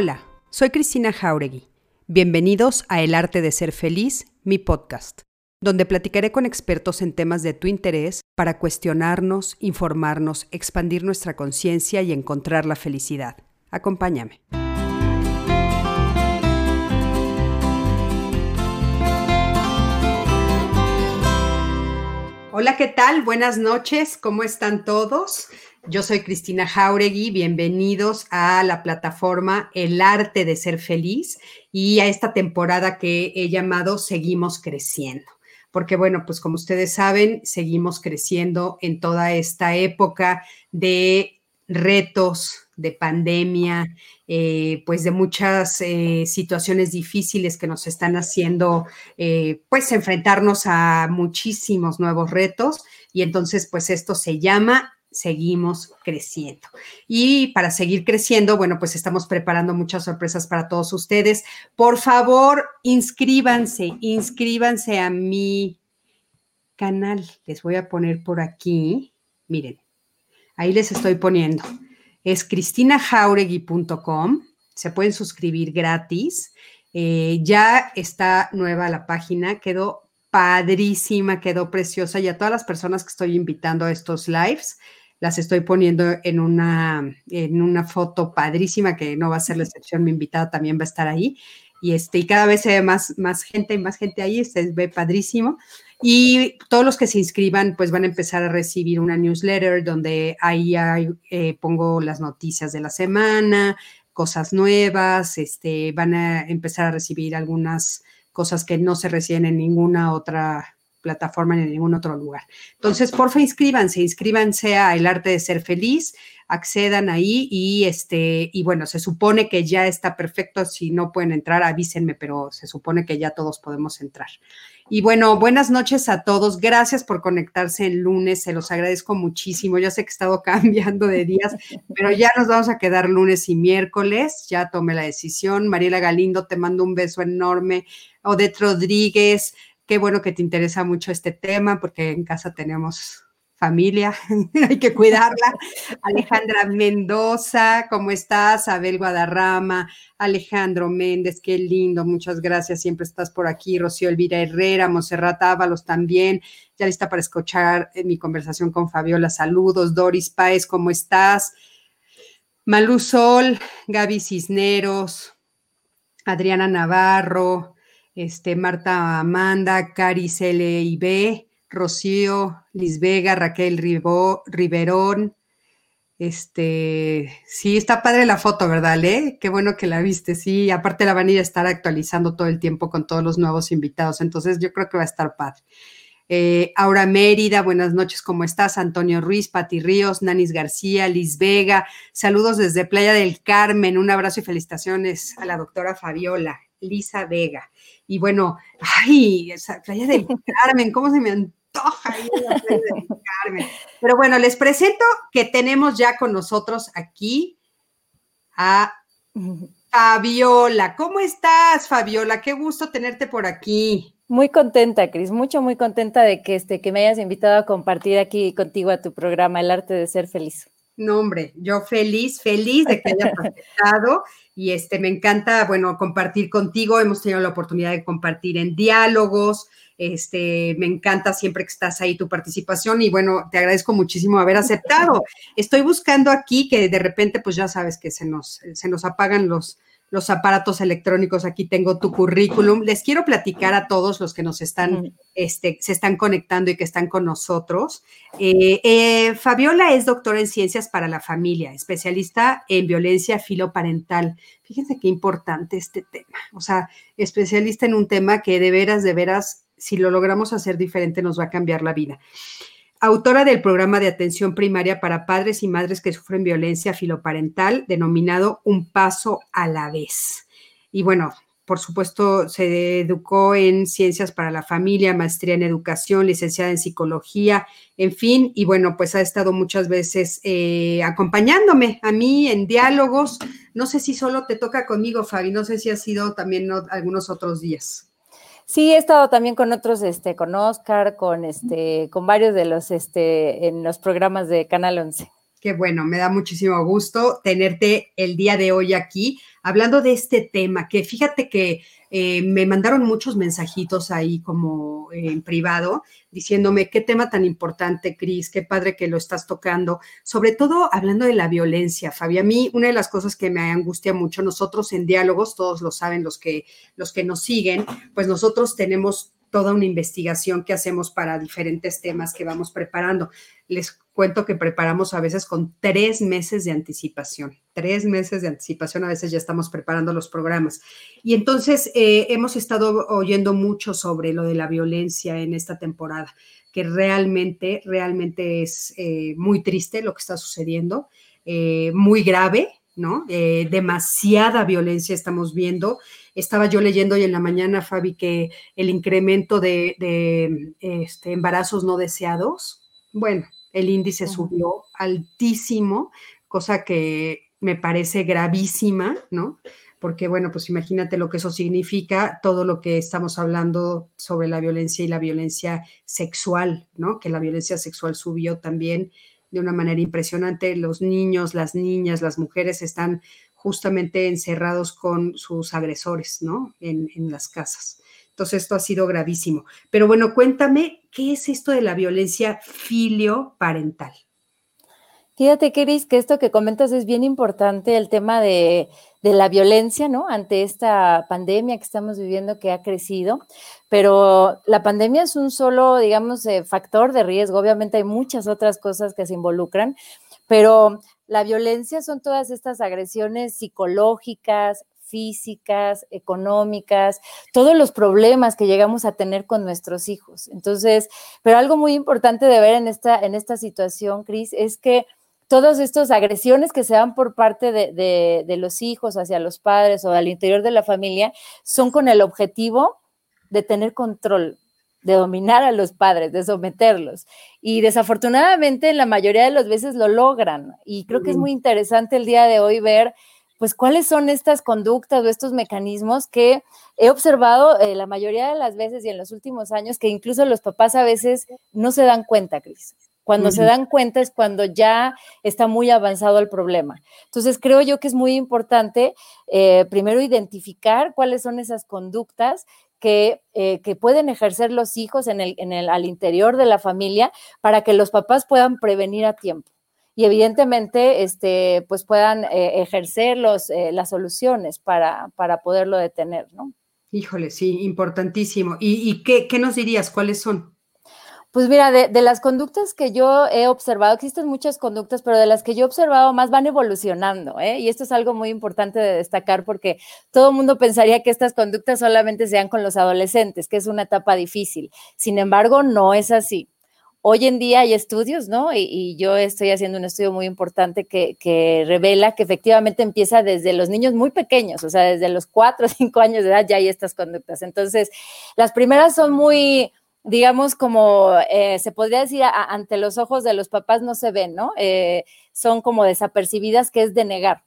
Hola, soy Cristina Jauregui. Bienvenidos a El Arte de Ser Feliz, mi podcast, donde platicaré con expertos en temas de tu interés para cuestionarnos, informarnos, expandir nuestra conciencia y encontrar la felicidad. Acompáñame. Hola, ¿qué tal? Buenas noches, ¿cómo están todos? Yo soy Cristina Jauregui, bienvenidos a la plataforma El Arte de Ser Feliz y a esta temporada que he llamado Seguimos Creciendo. Porque bueno, pues como ustedes saben, seguimos creciendo en toda esta época de retos, de pandemia, eh, pues de muchas eh, situaciones difíciles que nos están haciendo, eh, pues enfrentarnos a muchísimos nuevos retos. Y entonces, pues esto se llama seguimos creciendo. Y para seguir creciendo, bueno, pues estamos preparando muchas sorpresas para todos ustedes. Por favor, inscríbanse, inscríbanse a mi canal. Les voy a poner por aquí, miren, ahí les estoy poniendo. Es cristinajauregui.com. Se pueden suscribir gratis. Eh, ya está nueva la página, quedó padrísima, quedó preciosa y a todas las personas que estoy invitando a estos lives, las estoy poniendo en una, en una foto padrísima que no va a ser la excepción, mi invitada también va a estar ahí. Y, este, y cada vez se más, más gente y más gente ahí, se ve padrísimo. Y todos los que se inscriban, pues van a empezar a recibir una newsletter donde ahí eh, pongo las noticias de la semana, cosas nuevas, este, van a empezar a recibir algunas cosas que no se reciben en ninguna otra plataforma ni en ningún otro lugar. Entonces, porfa, inscríbanse, inscríbanse a El Arte de Ser Feliz, accedan ahí y este, y bueno, se supone que ya está perfecto. Si no pueden entrar, avísenme, pero se supone que ya todos podemos entrar. Y bueno, buenas noches a todos. Gracias por conectarse el lunes. Se los agradezco muchísimo. Ya sé que he estado cambiando de días, pero ya nos vamos a quedar lunes y miércoles. Ya tomé la decisión. Mariela Galindo, te mando un beso enorme. Odette Rodríguez, Qué bueno que te interesa mucho este tema porque en casa tenemos familia, hay que cuidarla. Alejandra Mendoza, ¿cómo estás? Abel Guadarrama, Alejandro Méndez, qué lindo, muchas gracias, siempre estás por aquí. Rocío Elvira Herrera, Monserrat Ábalos también, ya lista para escuchar eh, mi conversación con Fabiola, saludos. Doris Páez, ¿cómo estás? Malú Sol, Gaby Cisneros, Adriana Navarro, este, Marta Amanda, Cari B, Rocío, Liz Vega, Raquel Riverón. Este, sí, está padre la foto, ¿verdad, Le? Qué bueno que la viste, sí. Aparte la van a ir a estar actualizando todo el tiempo con todos los nuevos invitados, entonces yo creo que va a estar padre. Eh, Aura Mérida, buenas noches, ¿cómo estás? Antonio Ruiz, Pati Ríos, Nanis García, Liz Vega, saludos desde Playa del Carmen, un abrazo y felicitaciones a la doctora Fabiola, Lisa Vega. Y bueno, ay, esa playa del Carmen, ¿cómo se me antoja ir a la playa del Carmen? Pero bueno, les presento que tenemos ya con nosotros aquí a Fabiola. ¿Cómo estás, Fabiola? Qué gusto tenerte por aquí. Muy contenta, Cris, mucho, muy contenta de que, este, que me hayas invitado a compartir aquí contigo a tu programa El arte de ser feliz. No, hombre, yo feliz, feliz de que hayas aceptado y este, me encanta, bueno, compartir contigo. Hemos tenido la oportunidad de compartir en diálogos. Este, me encanta siempre que estás ahí tu participación y bueno, te agradezco muchísimo haber aceptado. Estoy buscando aquí que de repente, pues ya sabes que se nos, se nos apagan los, los aparatos electrónicos. Aquí tengo tu currículum. Les quiero platicar a todos los que nos están, este, se están conectando y que están con nosotros. Eh, eh, Fabiola es doctora en ciencias para la familia, especialista en violencia filoparental. Fíjense qué importante este tema. O sea, especialista en un tema que de veras, de veras, si lo logramos hacer diferente, nos va a cambiar la vida autora del programa de atención primaria para padres y madres que sufren violencia filoparental, denominado Un Paso a la Vez. Y bueno, por supuesto, se educó en ciencias para la familia, maestría en educación, licenciada en psicología, en fin, y bueno, pues ha estado muchas veces eh, acompañándome a mí en diálogos. No sé si solo te toca conmigo, Fabi, no sé si ha sido también algunos otros días. Sí, he estado también con otros, este, con Oscar, con este, con varios de los, este, en los programas de Canal 11. Qué bueno, me da muchísimo gusto tenerte el día de hoy aquí hablando de este tema, que fíjate que eh, me mandaron muchos mensajitos ahí como en privado diciéndome qué tema tan importante, Cris, qué padre que lo estás tocando, sobre todo hablando de la violencia, Fabi. A mí una de las cosas que me angustia mucho, nosotros en diálogos, todos lo saben los que, los que nos siguen, pues nosotros tenemos toda una investigación que hacemos para diferentes temas que vamos preparando. Les cuento que preparamos a veces con tres meses de anticipación, tres meses de anticipación, a veces ya estamos preparando los programas. Y entonces eh, hemos estado oyendo mucho sobre lo de la violencia en esta temporada, que realmente, realmente es eh, muy triste lo que está sucediendo, eh, muy grave, ¿no? demasiada violencia estamos viendo estaba yo leyendo hoy en la mañana, Fabi, que el incremento de, este, embarazos no deseados, bueno, el índice subió altísimo, cosa que me parece gravísima, ¿no? Porque, bueno, pues imagínate lo que eso significa, todo lo que estamos hablando sobre la violencia y la violencia sexual, ¿no? Que la violencia sexual subió también de una manera impresionante. Los niños, las niñas, las mujeres están justamente encerrados con sus agresores, ¿no? En, las casas. Entonces, esto ha sido gravísimo. Pero bueno, cuéntame, ¿qué es esto de la violencia filioparental? Fíjate, Keris, que esto que comentas es bien importante, el tema de, la violencia, ¿no? Ante esta pandemia que estamos viviendo que ha crecido, pero la pandemia es un solo, digamos, eh, factor de riesgo. Obviamente hay muchas otras cosas que se involucran, pero la violencia son todas estas agresiones psicológicas, físicas, económicas, todos los problemas que llegamos a tener con nuestros hijos. Entonces, pero algo muy importante de ver en esta, en esta situación, Cris, es que todas estas agresiones que se dan por parte de, de, los hijos hacia los padres o al interior de la familia son con el objetivo de tener control, de dominar a los padres, de someterlos. Y desafortunadamente la mayoría de las veces lo logran. Y creo que es muy interesante el día de hoy ver, pues, cuáles son estas conductas o estos mecanismos que he observado eh, la mayoría de las veces y en los últimos años, que incluso los papás a veces no se dan cuenta, Cris. Cuando se dan cuenta es cuando ya está muy avanzado el problema. Entonces, creo yo que es muy importante eh, primero identificar cuáles son esas conductas que, eh, que, pueden ejercer los hijos en el, en el, al interior de la familia para que los papás puedan prevenir a tiempo y evidentemente este, pues puedan eh, ejercer los, eh, las soluciones para, para poderlo detener, ¿no? Híjole, sí, importantísimo. ¿Y, y qué, qué nos dirías? ¿Cuáles son? Pues mira, de, las conductas que yo he observado, existen muchas conductas, pero de las que yo he observado más van evolucionando, ¿eh? Y esto es algo muy importante de destacar porque todo el mundo pensaría que estas conductas solamente sean con los adolescentes, que es una etapa difícil. Sin embargo, no es así. Hoy en día hay estudios, ¿no? Y, yo estoy haciendo un estudio muy importante que, que, revela que efectivamente empieza desde los niños muy pequeños, o sea, desde los cuatro o cinco años de edad ya hay estas conductas. Entonces, las primeras son muy digamos, como eh, se podría decir, ante los ojos de los papás no se ven, ¿no? Eh, son como desapercibidas, que es de negar.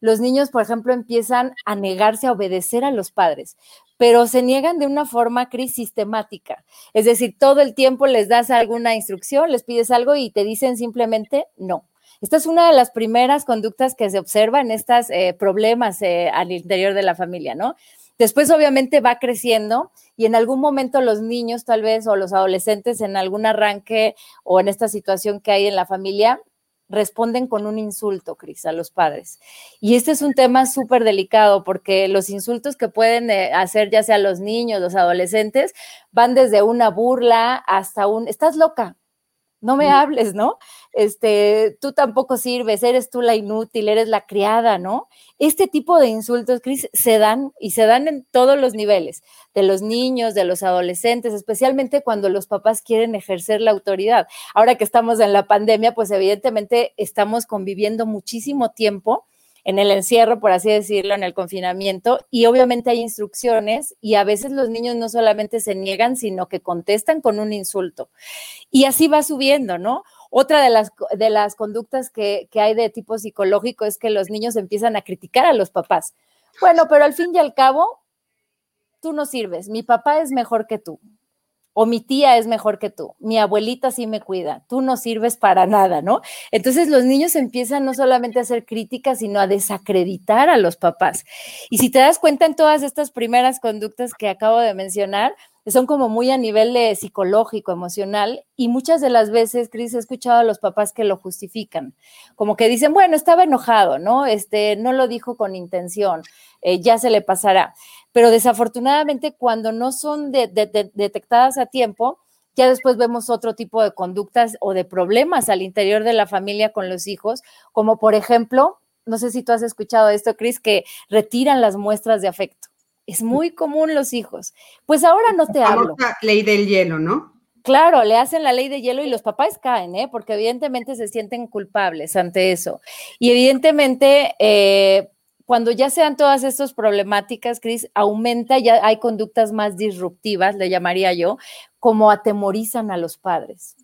Los niños, por ejemplo, empiezan a negarse a obedecer a los padres, pero se niegan de una forma cris sistemática. Es decir, todo el tiempo les das alguna instrucción, les pides algo y te dicen simplemente no. Esta es una de las primeras conductas que se observa en estos eh, problemas al interior de la familia, ¿no? Después obviamente va creciendo y en algún momento los niños tal vez o los adolescentes en algún arranque o en esta situación que hay en la familia responden con un insulto, Cris, a los padres. Y este es un tema súper delicado porque los insultos que pueden eh, hacer ya sea los niños, los adolescentes, van desde una burla hasta un, estás loca, no me hables, ¿no? Este, tú tampoco sirves, eres tú la inútil, eres la criada, ¿no? Este tipo de insultos, Cris, se dan y se dan en todos los niveles, de los niños, de los adolescentes, especialmente cuando los papás quieren ejercer la autoridad. Ahora que estamos en la pandemia, pues evidentemente estamos conviviendo muchísimo tiempo en el encierro, por así decirlo, en el confinamiento, y obviamente hay instrucciones y a veces los niños no solamente se niegan, sino que contestan con un insulto. Y así va subiendo, ¿no? Otra de las, de las conductas que, que hay de tipo psicológico es que los niños empiezan a criticar a los papás. Bueno, pero al fin y al cabo, tú no sirves, mi papá es mejor que tú. O mi tía es mejor que tú, mi abuelita sí me cuida, tú no sirves para nada, ¿no? Entonces los niños empiezan no solamente a hacer críticas, sino a desacreditar a los papás. Y si te das cuenta en todas estas primeras conductas que acabo de mencionar, son como muy a nivel psicológico, emocional, y muchas de las veces, Cris, he escuchado a los papás que lo justifican, como que dicen, bueno, estaba enojado, ¿no? Este, no lo dijo con intención, eh, ya se le pasará. Pero desafortunadamente, cuando no son detectadas a tiempo, ya después vemos otro tipo de conductas o de problemas al interior de la familia con los hijos, como por ejemplo, no sé si tú has escuchado esto, Cris, que retiran las muestras de afecto. Es muy común los hijos. Pues ahora no te hablo. Ley del hielo, ¿no? Claro, le hacen la ley de hielo y los papás caen, ¿eh? porque evidentemente se sienten culpables ante eso. Y evidentemente, eh, cuando ya sean todas estas problemáticas, Cris, aumenta, ya hay conductas más disruptivas, le llamaría yo, como atemorizan a los padres.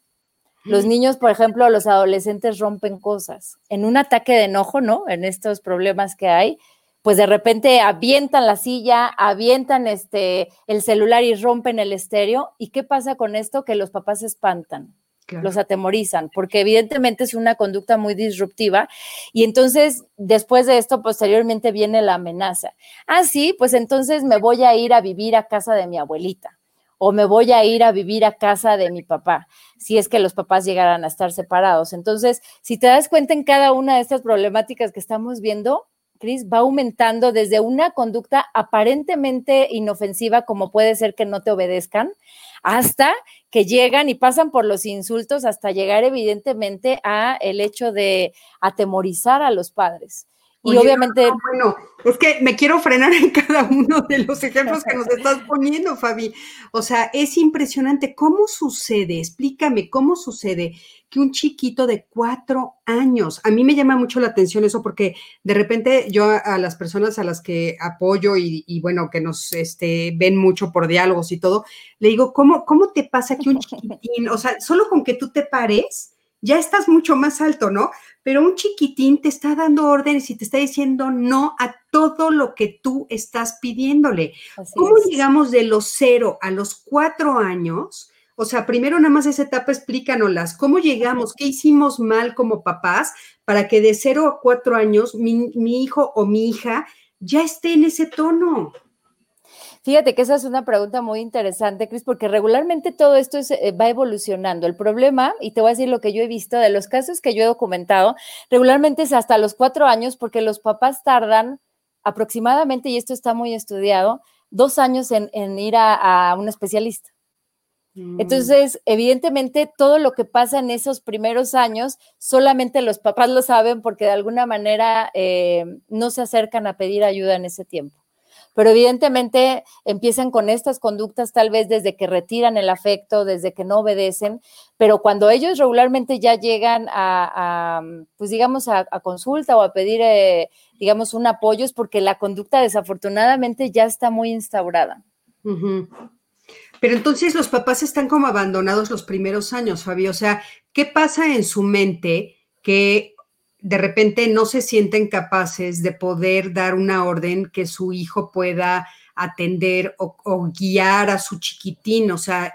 Los niños, por ejemplo, los adolescentes rompen cosas. En un ataque de enojo, ¿no? En estos problemas que hay, pues de repente avientan la silla, avientan este, el celular y rompen el estéreo. ¿Y qué pasa con esto? Que los papás se espantan. Los atemorizan, porque evidentemente es una conducta muy disruptiva. Y entonces, después de esto, posteriormente viene la amenaza. Ah, sí, pues entonces me voy a ir a vivir a casa de mi abuelita o me voy a ir a vivir a casa de mi papá, si es que los papás llegaran a estar separados. Entonces, si te das cuenta en cada una de estas problemáticas que estamos viendo, Cris, va aumentando desde una conducta aparentemente inofensiva, como puede ser que no te obedezcan, hasta que llegan y pasan por los insultos, hasta llegar evidentemente a el hecho de atemorizar a los padres. Y obviamente. bueno, es que me quiero frenar en cada uno de los ejemplos que nos estás poniendo, Fabi. O sea, es impresionante. ¿Cómo sucede? Explícame, ¿cómo sucede que un chiquito de cuatro años, a mí me llama mucho la atención eso porque de repente yo a, las personas a las que apoyo y, bueno, que nos este, ven mucho por diálogos y todo, le digo, ¿cómo, ¿cómo te pasa que un chiquitín, o sea, solo con que tú te pares, ya estás mucho más alto, ¿no? Pero un chiquitín te está dando órdenes y te está diciendo no a todo lo que tú estás pidiéndole. ¿Cómo llegamos de los cero a los cuatro años? O sea, primero nada más esa etapa explícanoslas, ¿cómo llegamos? ¿Qué hicimos mal como papás para que de cero a cuatro años mi, hijo o mi hija ya esté en ese tono? Fíjate que esa es una pregunta muy interesante, Cris, porque regularmente todo esto eh, va evolucionando. El problema, y te voy a decir lo que yo he visto de los casos que yo he documentado, regularmente es hasta los cuatro años, porque los papás tardan aproximadamente, y esto está muy estudiado, dos años en, ir a un especialista. Mm. Entonces, evidentemente, todo lo que pasa en esos primeros años, solamente los papás lo saben porque de alguna manera eh, no se acercan a pedir ayuda en ese tiempo. Pero evidentemente empiezan con estas conductas tal vez desde que retiran el afecto, desde que no obedecen, pero cuando ellos regularmente ya llegan a, pues digamos, a, consulta o a pedir, eh, digamos, un apoyo, es porque la conducta desafortunadamente ya está muy instaurada. Pero entonces los papás están como abandonados los primeros años, Fabio. O sea, ¿qué pasa en su mente que de repente no se sienten capaces de poder dar una orden que su hijo pueda atender o, guiar a su chiquitín? O sea,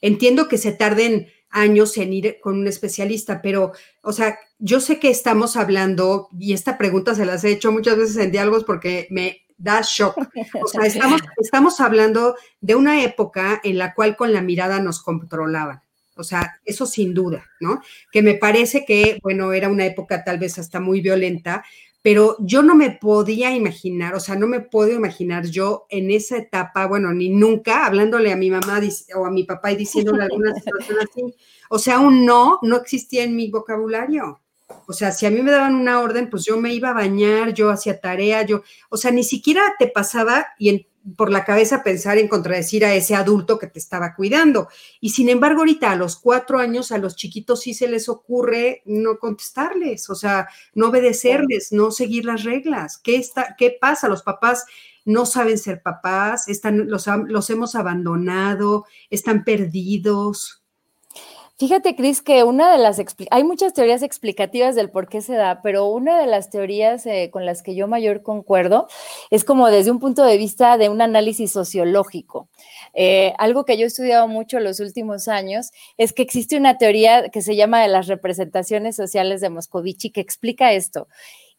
entiendo que se tarden años en ir con un especialista, pero, o sea, yo sé que estamos hablando, y esta pregunta se las he hecho muchas veces en diálogos porque me da shock. O sea, estamos, estamos hablando de una época en la cual con la mirada nos controlaban. O sea, eso sin duda, ¿no? Que me parece que, bueno, era una época tal vez hasta muy violenta, pero yo no me podía imaginar, o sea, no me puedo imaginar yo en esa etapa, bueno, ni nunca, hablándole a mi mamá o a mi papá y diciéndole alguna situación así. O sea, un no no existía en mi vocabulario. O sea, si a mí me daban una orden, pues yo me iba a bañar, yo hacía tarea, yo, o sea, ni siquiera te pasaba y por la cabeza pensar en contradecir a ese adulto que te estaba cuidando. Y sin embargo, ahorita a los cuatro años, a los chiquitos sí se les ocurre no contestarles, o sea, no obedecerles, no seguir las reglas. ¿Qué, está, qué pasa? Los papás no saben ser papás, están, los, los hemos abandonado, están perdidos. Fíjate, Cris, que una de las, hay muchas teorías explicativas del por qué se da, pero una de las teorías eh, con las que yo mayor concuerdo es como desde un punto de vista de un análisis sociológico. Eh, algo que yo he estudiado mucho los últimos años es que existe una teoría que se llama de las representaciones sociales de Moscovici que explica esto.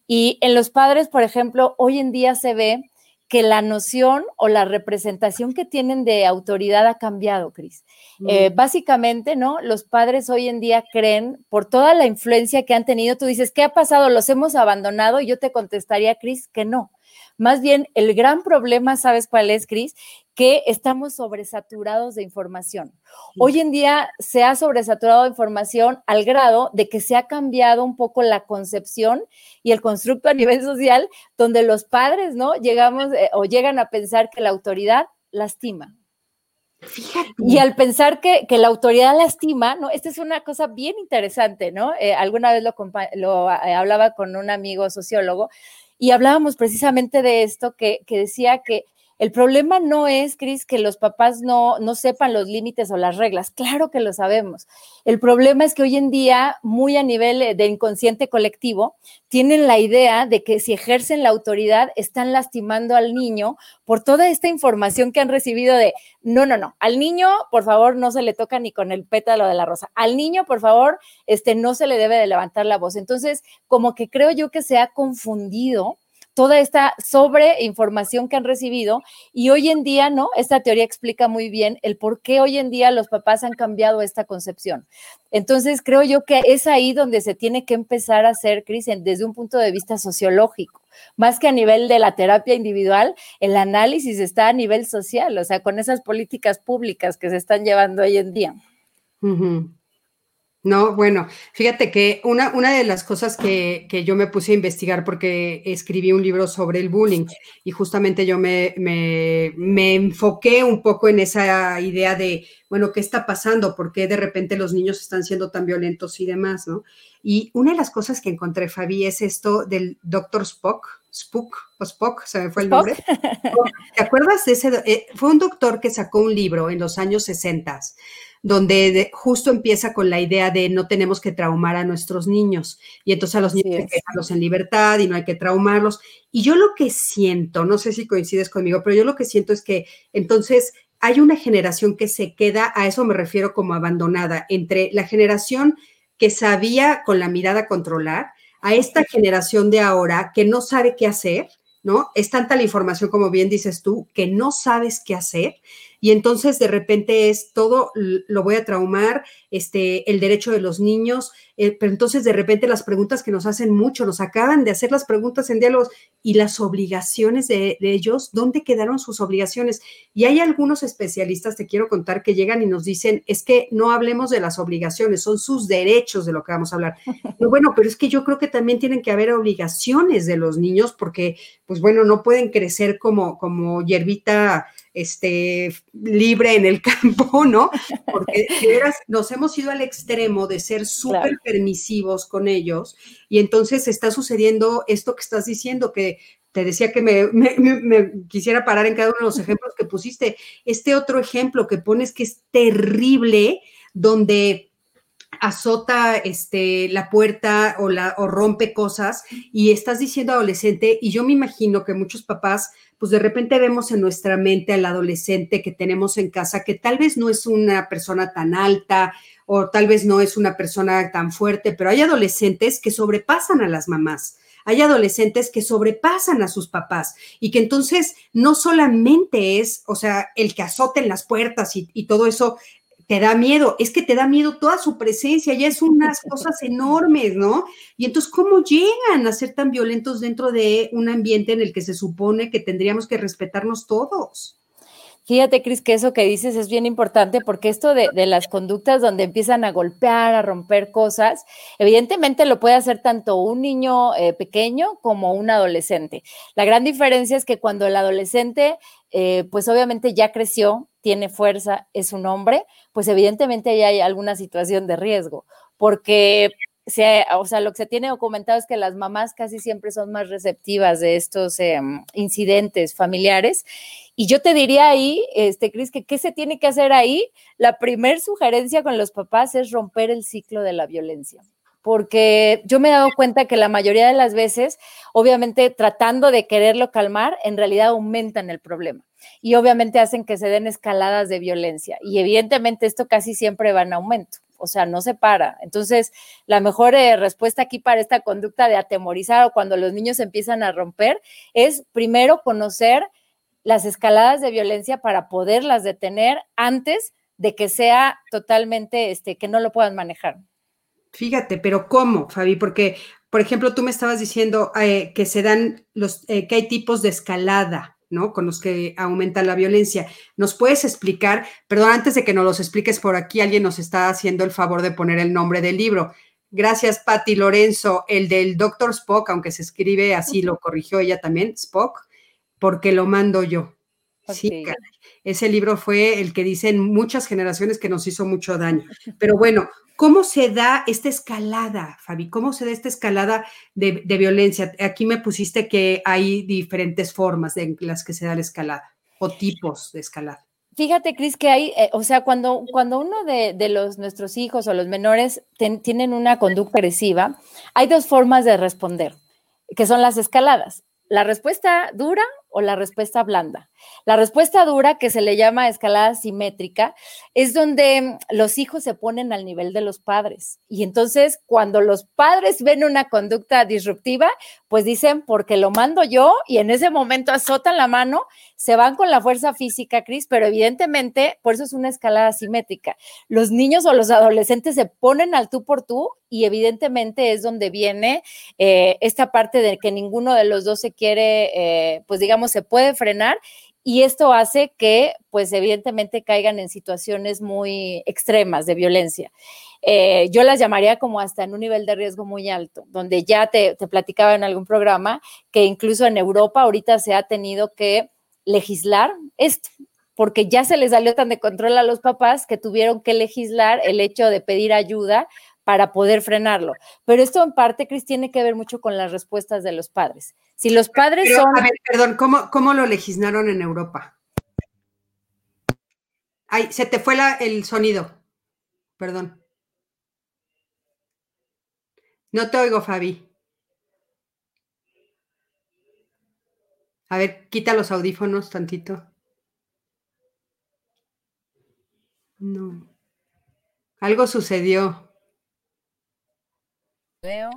Y en los padres, por ejemplo, hoy en día se ve que la noción o la representación que tienen de autoridad ha cambiado, Cris. Eh, mm. básicamente, ¿no? Los padres hoy en día creen, por toda la influencia que han tenido, tú dices, ¿qué ha pasado? ¿Los hemos abandonado? Y yo te contestaría, Cris, que no. Más bien, el gran problema, ¿sabes cuál es, Cris? Que estamos sobresaturados de información. Hoy en día se ha sobresaturado de información al grado de que se ha cambiado un poco la concepción y el constructo a nivel social, donde los padres, ¿no? Llegamos eh, o llegan a pensar que la autoridad lastima. Fíjate. Y al pensar que, la autoridad lastima, ¿no? Esta es una cosa bien interesante, ¿no? Eh, alguna vez lo, lo eh, hablaba con un amigo sociólogo y hablábamos precisamente de esto, que, que decía que el problema no es, Cris, que los papás no, no sepan los límites o las reglas. Claro que lo sabemos. El problema es que hoy en día, muy a nivel eh, de inconsciente colectivo, tienen la idea de que si ejercen la autoridad están lastimando al niño por toda esta información que han recibido de, no, no, no, al niño, por favor, no se le toca ni con el pétalo de la rosa. Al niño, por favor, este, no se le debe de levantar la voz. Entonces, como que creo yo que se ha confundido toda esta sobreinformación que han recibido y hoy en día, ¿no? Esta teoría explica muy bien el por qué hoy en día los papás han cambiado esta concepción. Entonces, creo yo que es ahí donde se tiene que empezar a hacer, Cris, desde un punto de vista sociológico. Más que a nivel de la terapia individual, el análisis está a nivel social, o sea, con esas políticas públicas que se están llevando hoy en día. No, bueno, fíjate que una, una de las cosas que, yo me puse a investigar porque escribí un libro sobre el bullying y justamente yo me, me, enfoqué un poco en esa idea de, bueno, ¿qué está pasando? ¿Por qué de repente los niños están siendo tan violentos y demás, no? Y una de las cosas que encontré, Fabi, es esto del doctor Spock, Spook o Spock, se me fue el nombre. ¿Te acuerdas de ese? Eh, fue un doctor que sacó un libro en los años 60 donde justo empieza con la idea de no tenemos que traumar a nuestros niños y entonces a los niños hay que dejarlos en libertad y no hay que traumarlos. Y yo lo que siento, no sé si coincides conmigo, pero yo lo que siento es que entonces hay una generación que se queda, a eso me refiero como abandonada, entre la generación que sabía con la mirada controlar, a esta generación de ahora que no sabe qué hacer, ¿no? Es tanta la información, como bien dices tú, que no sabes qué hacer y entonces de repente es todo, lo voy a traumar, este, el derecho de los niños, eh, pero entonces de repente las preguntas que nos hacen mucho, nos acaban de hacer las preguntas en diálogos y las obligaciones de, de ellos, ¿dónde quedaron sus obligaciones? Y hay algunos especialistas, te quiero contar, que llegan y nos dicen, es que no hablemos de las obligaciones, son sus derechos de lo que vamos a hablar. Pero bueno, pero es que yo creo que también tienen que haber obligaciones de los niños porque, pues bueno, no pueden crecer como, como hierbita este, libre en el campo, ¿no? Porque nos hemos ido al extremo de ser súper permisivos con ellos y entonces está sucediendo esto que estás diciendo, que te decía que me, quisiera parar en cada uno de los ejemplos que pusiste. Este otro ejemplo que pones que es terrible, donde azota este, la puerta o, la, o rompe cosas y estás diciendo adolescente y yo me imagino que muchos papás pues de repente vemos en nuestra mente al adolescente que tenemos en casa que tal vez no es una persona tan alta o tal vez no es una persona tan fuerte, pero hay adolescentes que sobrepasan a las mamás. Hay adolescentes que sobrepasan a sus papás y que entonces no solamente es, o sea, el que azoten las puertas y, y todo eso te da miedo, es que te da miedo toda su presencia, ya es unas cosas enormes, ¿no? Y entonces, ¿cómo llegan a ser tan violentos dentro de un ambiente en el que se supone que tendríamos que respetarnos todos? Fíjate, Cris, que eso que dices es bien importante porque esto de, las conductas donde empiezan a golpear, a romper cosas, evidentemente lo puede hacer tanto un niño eh, pequeño como un adolescente. La gran diferencia es que cuando el adolescente, eh, pues obviamente ya creció, tiene fuerza, es un hombre, pues evidentemente ya hay alguna situación de riesgo, porque se, o sea, lo que se tiene documentado es que las mamás casi siempre son más receptivas de estos em, incidentes familiares. Y yo te diría ahí, este, Cris, que qué se tiene que hacer ahí. La primer sugerencia con los papás es romper el ciclo de la violencia porque yo me he dado cuenta que la mayoría de las veces, obviamente tratando de quererlo calmar, en realidad aumentan el problema y obviamente hacen que se den escaladas de violencia y evidentemente esto casi siempre va en aumento. O sea, no se para. Entonces, la mejor eh, respuesta aquí para esta conducta de atemorizar o cuando los niños empiezan a romper es primero conocer las escaladas de violencia para poderlas detener antes de que sea totalmente, este, que no lo puedan manejar. Fíjate, pero ¿cómo, Fabi? Porque, por ejemplo, tú me estabas diciendo eh, que se dan los, eh, que hay tipos de escalada, ¿no? Con los que aumenta la violencia. ¿Nos puedes explicar? Perdón, antes de que nos los expliques por aquí, alguien nos está haciendo el favor de poner el nombre del libro. Gracias, Patti Lorenzo. El del Doctor Spock, aunque se escribe así, lo corrigió ella también, Spock, porque lo mando yo. Sí, ese libro fue el que dicen muchas generaciones que nos hizo mucho daño. Pero bueno, ¿Cómo se da esta escalada, Fabi? ¿Cómo se da esta escalada de, violencia? Aquí me pusiste que hay diferentes formas en las que se da la escalada o tipos de escalada. Fíjate, Cris, que hay, eh, o sea, cuando, cuando uno de, los nuestros hijos o los menores tienen una conducta agresiva, hay dos formas de responder, que son las escaladas. La respuesta dura o la respuesta blanda. La respuesta dura, que se le llama escalada simétrica, es donde los hijos se ponen al nivel de los padres. Y entonces, cuando los padres ven una conducta disruptiva, pues dicen, porque lo mando yo, y en ese momento azotan la mano, se van con la fuerza física, Cris, pero evidentemente, por eso es una escalada simétrica. Los niños o los adolescentes se ponen al tú por tú, y evidentemente es donde viene eh, esta parte de que ninguno de los dos se quiere, eh, pues digamos, se puede frenar y esto hace que, pues evidentemente, caigan en situaciones muy extremas de violencia. Eh, yo las llamaría como hasta en un nivel de riesgo muy alto, donde ya te, te platicaba en algún programa que incluso en Europa ahorita se ha tenido que legislar esto, porque ya se les salió tan de control a los papás que tuvieron que legislar el hecho de pedir ayuda para poder frenarlo. Pero esto en parte, Cris, tiene que ver mucho con las respuestas de los padres. Si los padres son... A ver, perdón, ¿cómo, ¿cómo, lo legislaron en Europa? Ay, se te fue el sonido. Perdón. No te oigo, Fabi. A ver, quita los audífonos tantito. No. Algo sucedió. Veo.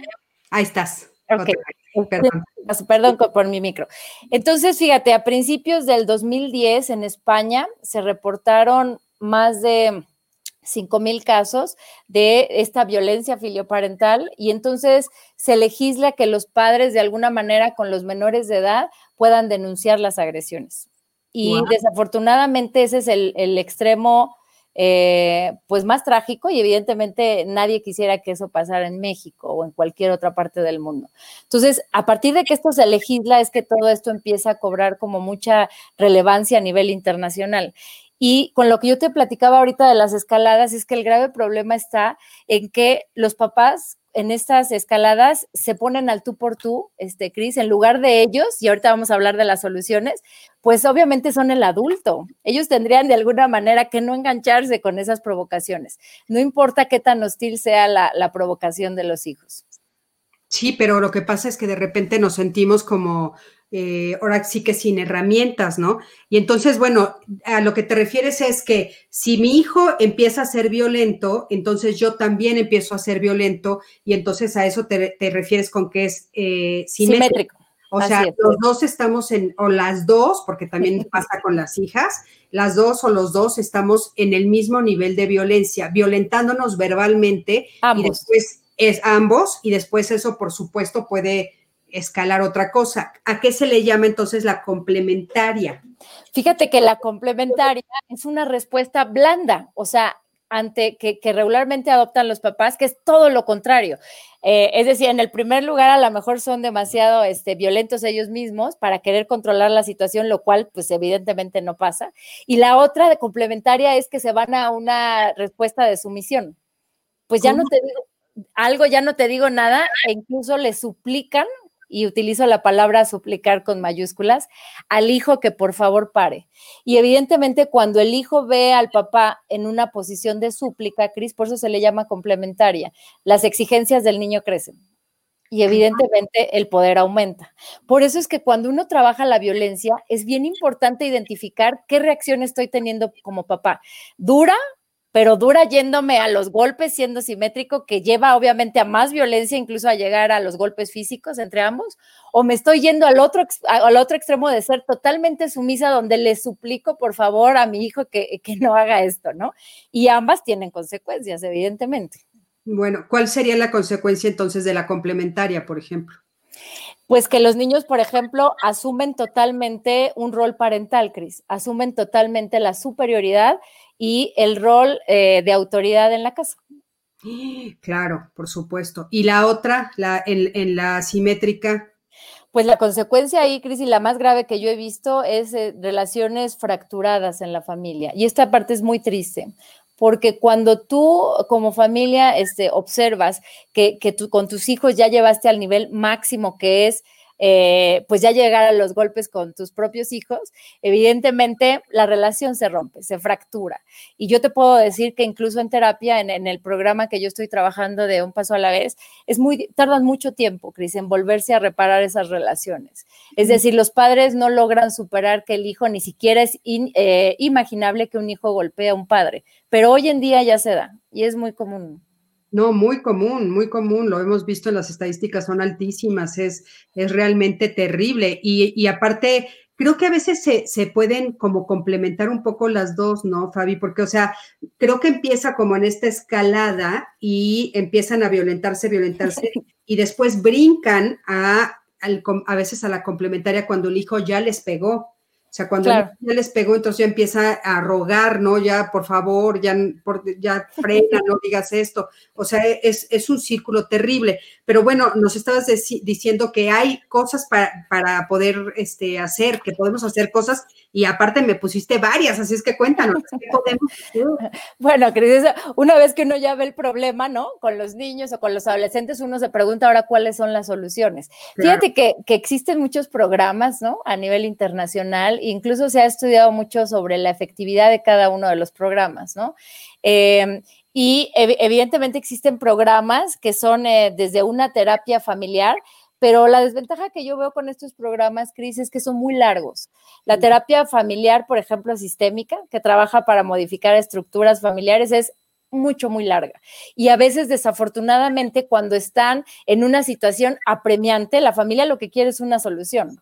Ahí estás. Perdón. Perdón por mi micro. Entonces, fíjate, a principios del 2010 en España se reportaron más de 5 mil casos de esta violencia filioparental y entonces se legisla que los padres de alguna manera con los menores de edad puedan denunciar las agresiones. Y desafortunadamente ese es el, el extremo eh, pues más trágico y evidentemente nadie quisiera que eso pasara en México o en cualquier otra parte del mundo. Entonces, a partir de que esto se legisla es que todo esto empieza a cobrar como mucha relevancia a nivel internacional. Y con lo que yo te platicaba ahorita de las escaladas, es que el grave problema está en que los papás en estas escaladas se ponen al tú por tú, este, Cris, en lugar de ellos, y ahorita vamos a hablar de las soluciones, pues obviamente son el adulto. Ellos tendrían de alguna manera que no engancharse con esas provocaciones. No importa qué tan hostil sea la, la provocación de los hijos. Sí, pero lo que pasa es que de repente nos sentimos como eh, ahora sí que sin herramientas, ¿no? Y entonces, bueno, a lo que te refieres es que si mi hijo empieza a ser violento, entonces yo también empiezo a ser violento y entonces a eso te, refieres con que es eh, simétrico. O sea, los dos estamos en, o las dos, porque también pasa con las hijas, las dos o los dos estamos en el mismo nivel de violencia, violentándonos verbalmente y después es ambos y después eso por supuesto puede escalar otra cosa. ¿A qué se le llama entonces la complementaria? Fíjate que la complementaria es una respuesta blanda, o sea, ante que, regularmente adoptan los papás, que es todo lo contrario. Eh, es decir, en el primer lugar, a lo mejor son demasiado este, violentos ellos mismos para querer controlar la situación, lo cual, pues, evidentemente no pasa. Y la otra de complementaria es que se van a una respuesta de sumisión. Pues ya no te digo, algo ya no te digo nada, e incluso le suplican y utilizo la palabra suplicar con mayúsculas, al hijo que por favor pare. Y evidentemente cuando el hijo ve al papá en una posición de súplica, Cris, por eso se le llama complementaria, las exigencias del niño crecen. Y evidentemente el poder aumenta. Por eso es que cuando uno trabaja la violencia, es bien importante identificar qué reacción estoy teniendo como papá. ¿Dura pero dura yéndome a los golpes, siendo simétrico, que lleva obviamente a más violencia, incluso a llegar a los golpes físicos entre ambos, o me estoy yendo al otro, al otro extremo de ser totalmente sumisa, donde le suplico, por favor, a mi hijo que, que no haga esto, ¿no? Y ambas tienen consecuencias, evidentemente. Bueno, ¿cuál sería la consecuencia entonces de la complementaria, por ejemplo? Pues que los niños, por ejemplo, asumen totalmente un rol parental, Cris, asumen totalmente la superioridad y el rol eh, de autoridad en la casa. Claro, por supuesto. ¿Y la otra, la, en, la simétrica? Pues la consecuencia ahí, Cris, y la más grave que yo he visto es eh, relaciones fracturadas en la familia. Y esta parte es muy triste, porque cuando tú como familia este, observas que, que tú con tus hijos ya llevaste al nivel máximo que es eh, pues ya llegar a los golpes con tus propios hijos, evidentemente la relación se rompe, se fractura. Y yo te puedo decir que incluso en terapia, en, el programa que yo estoy trabajando de un paso a la vez, es muy, tardan mucho tiempo, Cris, en volverse a reparar esas relaciones. Es decir, los padres no logran superar que el hijo ni siquiera es eh, imaginable que un hijo golpee a un padre, pero hoy en día ya se da y es muy común. No, muy común, muy común, lo hemos visto en las estadísticas, son altísimas, es, es realmente terrible. Y, aparte, creo que a veces se, se, pueden como complementar un poco las dos, ¿no, Fabi? Porque, o sea, creo que empieza como en esta escalada y empiezan a violentarse, violentarse, y después brincan a, a veces a la complementaria cuando el hijo ya les pegó. O sea, cuando ya les pegó, entonces ya empieza a rogar, ¿no? Ya, por favor, ya, ya frena, no digas esto. O sea, es, es un círculo terrible. Pero bueno, nos estabas diciendo que hay cosas para, para poder este, hacer, que podemos hacer cosas, y aparte me pusiste varias, así es que cuéntanos, ¿qué podemos hacer? Bueno, Cris, una vez que uno ya ve el problema, ¿no? Con los niños o con los adolescentes, uno se pregunta ahora cuáles son las soluciones. Fíjate que, que existen muchos programas, ¿no? A nivel internacional incluso se ha estudiado mucho sobre la efectividad de cada uno de los programas, ¿no? Em, y evidentemente existen programas que son eh, desde una terapia familiar, pero la desventaja que yo veo con estos programas, Cris, es que son muy largos. La terapia familiar, por ejemplo, sistémica, que trabaja para modificar estructuras familiares, es mucho, muy larga. Y a veces, desafortunadamente, cuando están en una situación apremiante, la familia lo que quiere es una solución.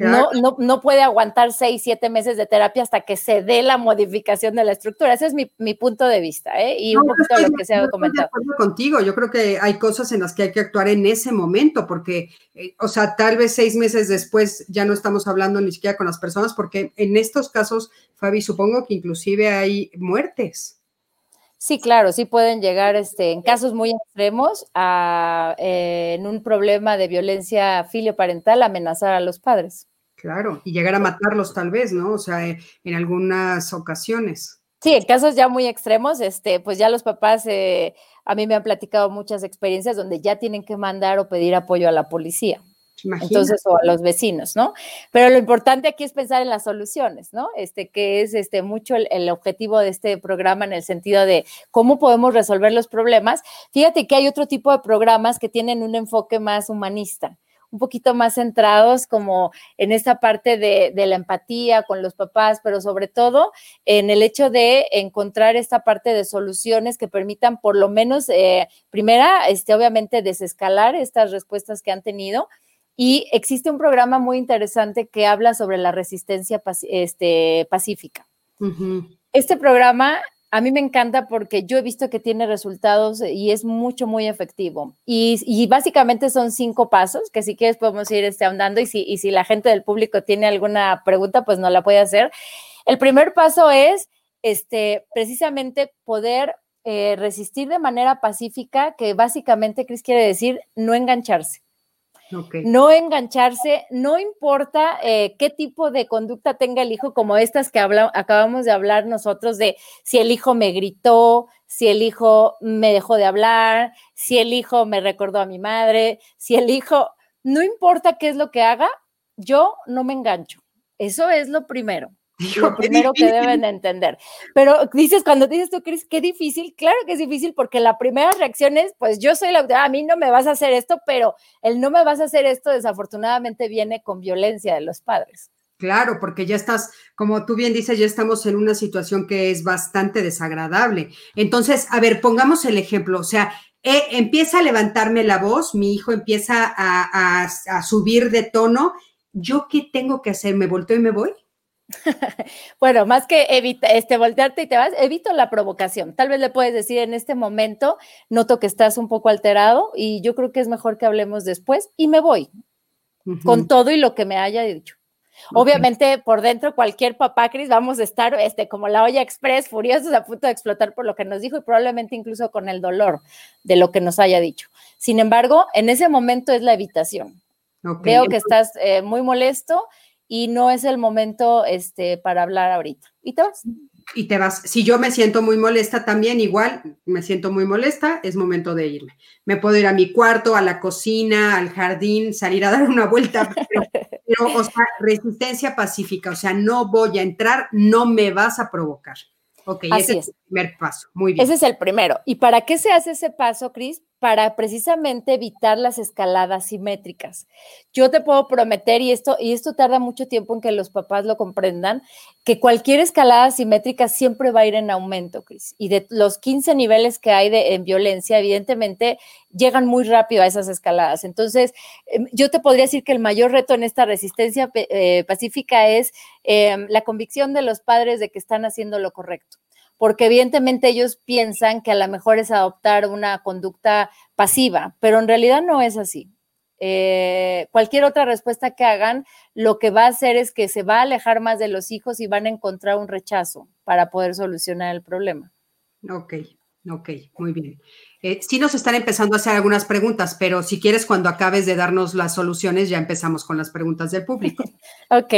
No, no, no, puede aguantar seis, siete meses de terapia hasta que se dé la modificación de la estructura. Ese es mi, punto de vista, ¿eh? Y un poquito lo que se ha comentado. Estoy de contigo. Yo creo que hay cosas en las que hay que actuar en ese momento, porque, eh, o sea, tal vez seis meses después ya no estamos hablando ni siquiera con las personas, porque en estos casos, Fabi, supongo que inclusive hay muertes. Sí, claro, sí pueden llegar este, en casos muy extremos a, eh, en un problema de violencia filioparental amenazar a los padres. Claro, y llegar a matarlos tal vez, ¿no? O sea, eh, en algunas ocasiones. Sí, en casos ya muy extremos, este, pues ya los papás, eh, a mí me han platicado muchas experiencias donde ya tienen que mandar o pedir apoyo a la policía. Entonces, o a los vecinos, ¿no? Pero lo importante aquí es pensar en las soluciones, ¿no? Este, que es este, mucho el, objetivo de este programa en el sentido de cómo podemos resolver los problemas. Fíjate que hay otro tipo de programas que tienen un enfoque más humanista un poquito más centrados como en esta parte de, la empatía con los papás, pero sobre todo en el hecho de encontrar esta parte de soluciones que permitan por lo menos, eh, primera, este, obviamente desescalar estas respuestas que han tenido y existe un programa muy interesante que habla sobre la resistencia este, pacífica. Este programa a mí me encanta porque yo he visto que tiene resultados y es mucho, muy efectivo. Y, básicamente son cinco pasos que si quieres podemos ir este, ahondando y si, y si la gente del público tiene alguna pregunta, pues no la puede hacer. El primer paso es este, precisamente poder eh, resistir de manera pacífica, que básicamente, Cris, quiere decir no engancharse. No engancharse, no importa eh, qué tipo de conducta tenga el hijo, como estas que acabamos de hablar nosotros, de si el hijo me gritó, si el hijo me dejó de hablar, si el hijo me recordó a mi madre, si el hijo, no importa qué es lo que haga, yo no me engancho. Eso es lo primero lo primero que deben entender. Pero dices, cuando dices tú, Cris, qué difícil, claro que es difícil porque la primera reacción es, pues yo soy la, a mí no me vas a hacer esto, pero el no me vas a hacer esto desafortunadamente viene con violencia de los padres. Claro, porque ya estás, como tú bien dices, ya estamos en una situación que es bastante desagradable. Entonces, a ver, pongamos el ejemplo, o sea, eh, empieza a levantarme la voz, mi hijo empieza a, a subir de tono, ¿yo qué tengo que hacer? ¿Me volteo y me voy? bueno, más que evita, este, voltearte y te vas, evito la provocación. Tal vez le puedes decir en este momento, noto que estás un poco alterado y yo creo que es mejor que hablemos después y me voy con todo y lo que me haya dicho. Obviamente, por dentro, cualquier papá, Cris, vamos a estar este, como la olla express, furiosos a punto de explotar por lo que nos dijo y probablemente incluso con el dolor de lo que nos haya dicho. Sin embargo, en ese momento es la evitación. Veo que estás eh, muy molesto y no es el momento este, para hablar ahorita. ¿Y te vas? Y te vas. Si yo me siento muy molesta también, igual me siento muy molesta, es momento de irme. Me puedo ir a mi cuarto, a la cocina, al jardín, salir a dar una vuelta, pero, o sea, resistencia pacífica, o sea, no voy a entrar, no me vas a provocar. Ok, ese es. el primer paso. Muy bien. Ese es el primero. ¿Y para qué se hace ese paso, Cris? Para precisamente evitar las escaladas simétricas. Yo te puedo prometer, y esto, y esto tarda mucho tiempo en que los papás lo comprendan, que cualquier escalada simétrica siempre va a ir en aumento, Cris. Y de los 15 niveles que hay de, en violencia, evidentemente llegan muy rápido a esas escaladas. Entonces, em, yo te podría decir que el mayor reto en esta resistencia eh, pacífica es em, la convicción de los padres de que están haciendo lo correcto porque evidentemente ellos piensan que a lo mejor es adoptar una conducta pasiva, pero en realidad no es así. Eh, cualquier otra respuesta que hagan, lo que va a hacer es que se va a alejar más de los hijos y van a encontrar un rechazo para poder solucionar el problema. Ok, ok, muy bien. Eh, sí nos están empezando a hacer algunas preguntas, pero si quieres, cuando acabes de darnos las soluciones, ya empezamos con las preguntas del público. ok,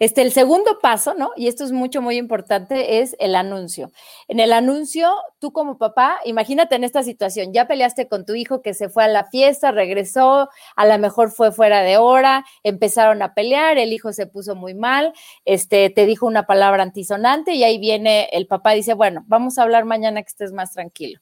este, el segundo paso, ¿no? Y esto es mucho, muy importante, es el anuncio. En el anuncio, tú como papá, imagínate en esta situación, ya peleaste con tu hijo que se fue a la fiesta, regresó, a lo mejor fue fuera de hora, empezaron a pelear, el hijo se puso muy mal, este, te dijo una palabra antisonante y ahí viene el papá dice, bueno, vamos a hablar mañana que estés más tranquilo.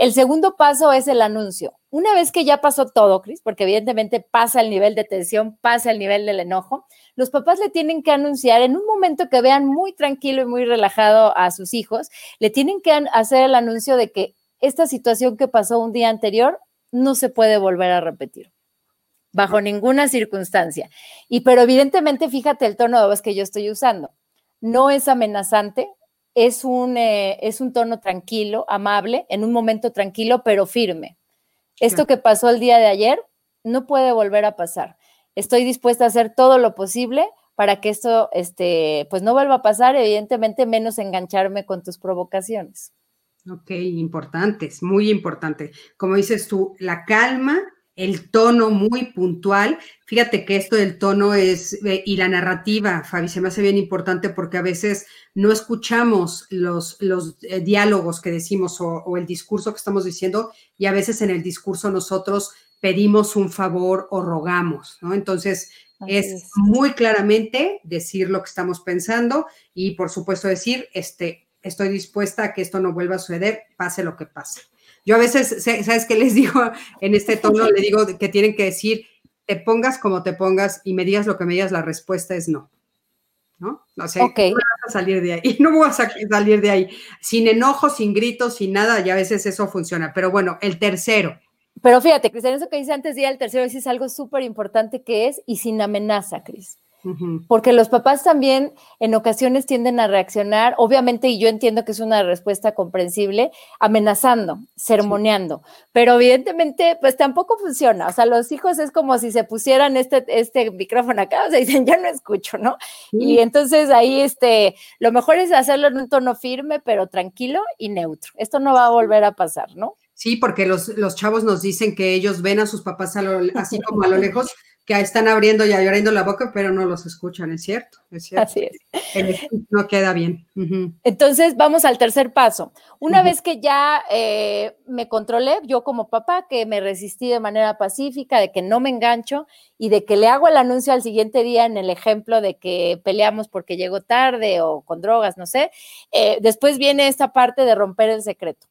El segundo paso es el anuncio. Una vez que ya pasó todo, Cris, porque evidentemente pasa el nivel de tensión, pasa el nivel del enojo, los papás le tienen que anunciar en un momento que vean muy tranquilo y muy relajado a sus hijos, le tienen que hacer el anuncio de que esta situación que pasó un día anterior no se puede volver a repetir bajo ninguna circunstancia. Y pero evidentemente fíjate el tono de voz que yo estoy usando. No es amenazante, es un, eh, es un tono tranquilo, amable, en un momento tranquilo, pero firme. Esto que pasó el día de ayer no puede volver a pasar. Estoy dispuesta a hacer todo lo posible para que esto este, pues no vuelva a pasar, evidentemente menos engancharme con tus provocaciones. Ok, importantes, muy importante. Como dices tú, la calma el tono muy puntual. Fíjate que esto del tono es, eh, y la narrativa, Fabi, se me hace bien importante porque a veces no escuchamos los, los eh, diálogos que decimos o, el discurso que estamos diciendo y a veces en el discurso nosotros pedimos un favor o rogamos, ¿no? Entonces, es, muy claramente decir lo que estamos pensando y por supuesto decir, este, estoy dispuesta a que esto no vuelva a suceder, pase lo que pase. Yo a veces, ¿sabes qué les digo en este tono? Le digo que tienen que decir, te pongas como te pongas y me digas lo que me digas, la respuesta es no. ¿No? No sé, no voy a salir de ahí, no voy a salir de ahí. Sin enojo, sin gritos, sin nada, y a veces eso funciona. Pero bueno, el tercero. Pero fíjate, Cris, en eso que dice antes ir al tercero, es algo súper importante que es y sin amenaza, Cris. Porque los papás también en ocasiones tienden a reaccionar, obviamente, y yo entiendo que es una respuesta comprensible, amenazando, sermoneando, pero evidentemente, pues tampoco funciona. O sea, los hijos es como si se pusieran este, este micrófono acá, o sea, dicen, ya no escucho, ¿no? Y entonces ahí, este, lo mejor es hacerlo en un tono firme, pero tranquilo y neutro. Esto no va a volver a pasar, ¿no? Sí, porque los, los chavos nos dicen que ellos ven a sus papás así como a lo lejos, que están abriendo y abriendo la boca, pero no los escuchan, es cierto, es cierto. Así es. El no queda bien. Entonces, vamos al tercer paso. Una vez que ya eh, me controlé, yo como papá, que me resistí de manera pacífica, de que no me engancho y de que le hago el anuncio al siguiente día en el ejemplo de que peleamos porque llegó tarde o con drogas, no sé, eh, después viene esta parte de romper el secreto.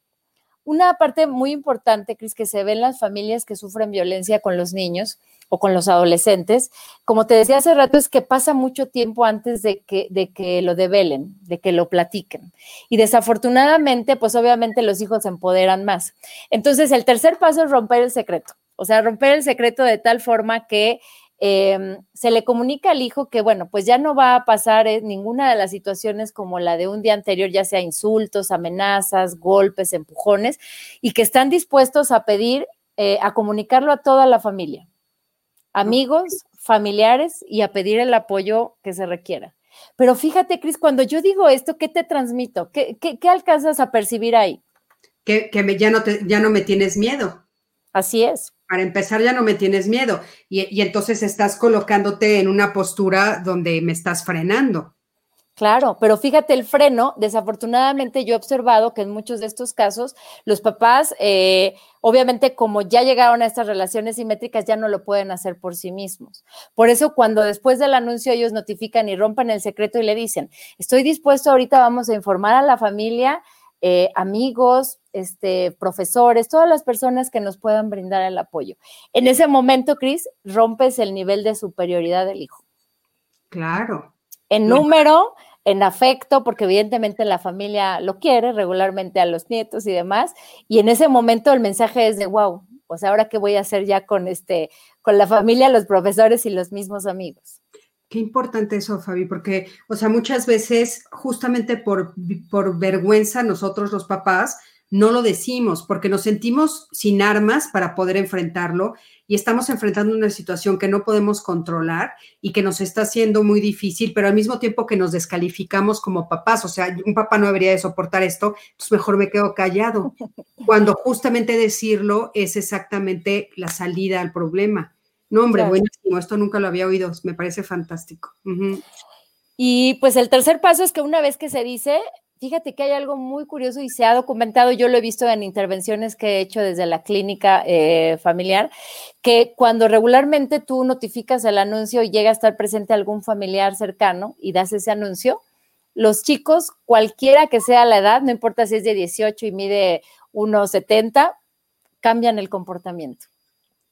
Una parte muy importante, Cris, que se ve en las familias que sufren violencia con los niños, o con los adolescentes, como te decía hace rato, es que pasa mucho tiempo antes de que, de que lo develen, de que lo platiquen. Y desafortunadamente, pues obviamente los hijos se empoderan más. Entonces, el tercer paso es romper el secreto, o sea, romper el secreto de tal forma que em, se le comunica al hijo que, bueno, pues ya no va a pasar eh, ninguna de las situaciones como la de un día anterior, ya sea insultos, amenazas, golpes, empujones, y que están dispuestos a pedir, eh, a comunicarlo a toda la familia amigos, familiares y a pedir el apoyo que se requiera. Pero fíjate, Cris, cuando yo digo esto, ¿qué te transmito? ¿Qué, alcanzas a percibir ahí? Que, me, ya, no te, ya no me tienes miedo. Así es. Para empezar, ya no me tienes miedo. Y, entonces estás colocándote en una postura donde me estás frenando. Claro, pero fíjate el freno, desafortunadamente yo he observado que en muchos de estos casos los papás, eh, obviamente como ya llegaron a estas relaciones simétricas, ya no lo pueden hacer por sí mismos. Por eso cuando después del anuncio ellos notifican y rompen el secreto y le dicen, estoy dispuesto, ahorita vamos a informar a la familia, eh, amigos, este, profesores, todas las personas que nos puedan brindar el apoyo. En ese momento, Cris, rompes el nivel de superioridad del hijo. Claro. En número, en afecto, porque evidentemente la familia lo quiere regularmente a los nietos y demás, y en ese momento el mensaje es de wow, o sea, ahora qué voy a hacer ya con este, con la familia, los profesores y los mismos amigos. Qué importante eso, Fabi, porque, o sea, muchas veces, justamente por, por vergüenza, nosotros los papás no lo decimos, porque nos sentimos sin armas para poder enfrentarlo y estamos enfrentando una situación que no podemos controlar y que nos está haciendo muy difícil, pero al mismo tiempo que nos descalificamos como papás, o sea, un papá no debería de soportar esto, entonces mejor me quedo callado, cuando justamente decirlo es exactamente la salida al problema. No, hombre, buenísimo, esto nunca lo había oído, me parece fantástico. Y pues el tercer paso es que una vez que se dice, fíjate que hay algo muy curioso y se ha documentado, yo lo he visto en intervenciones que he hecho desde la clínica eh, familiar, que cuando regularmente tú notificas el anuncio y llega a estar presente algún familiar cercano y das ese anuncio, los chicos, cualquiera que sea la edad, no importa si es de 18 y mide 1,70, cambian el comportamiento.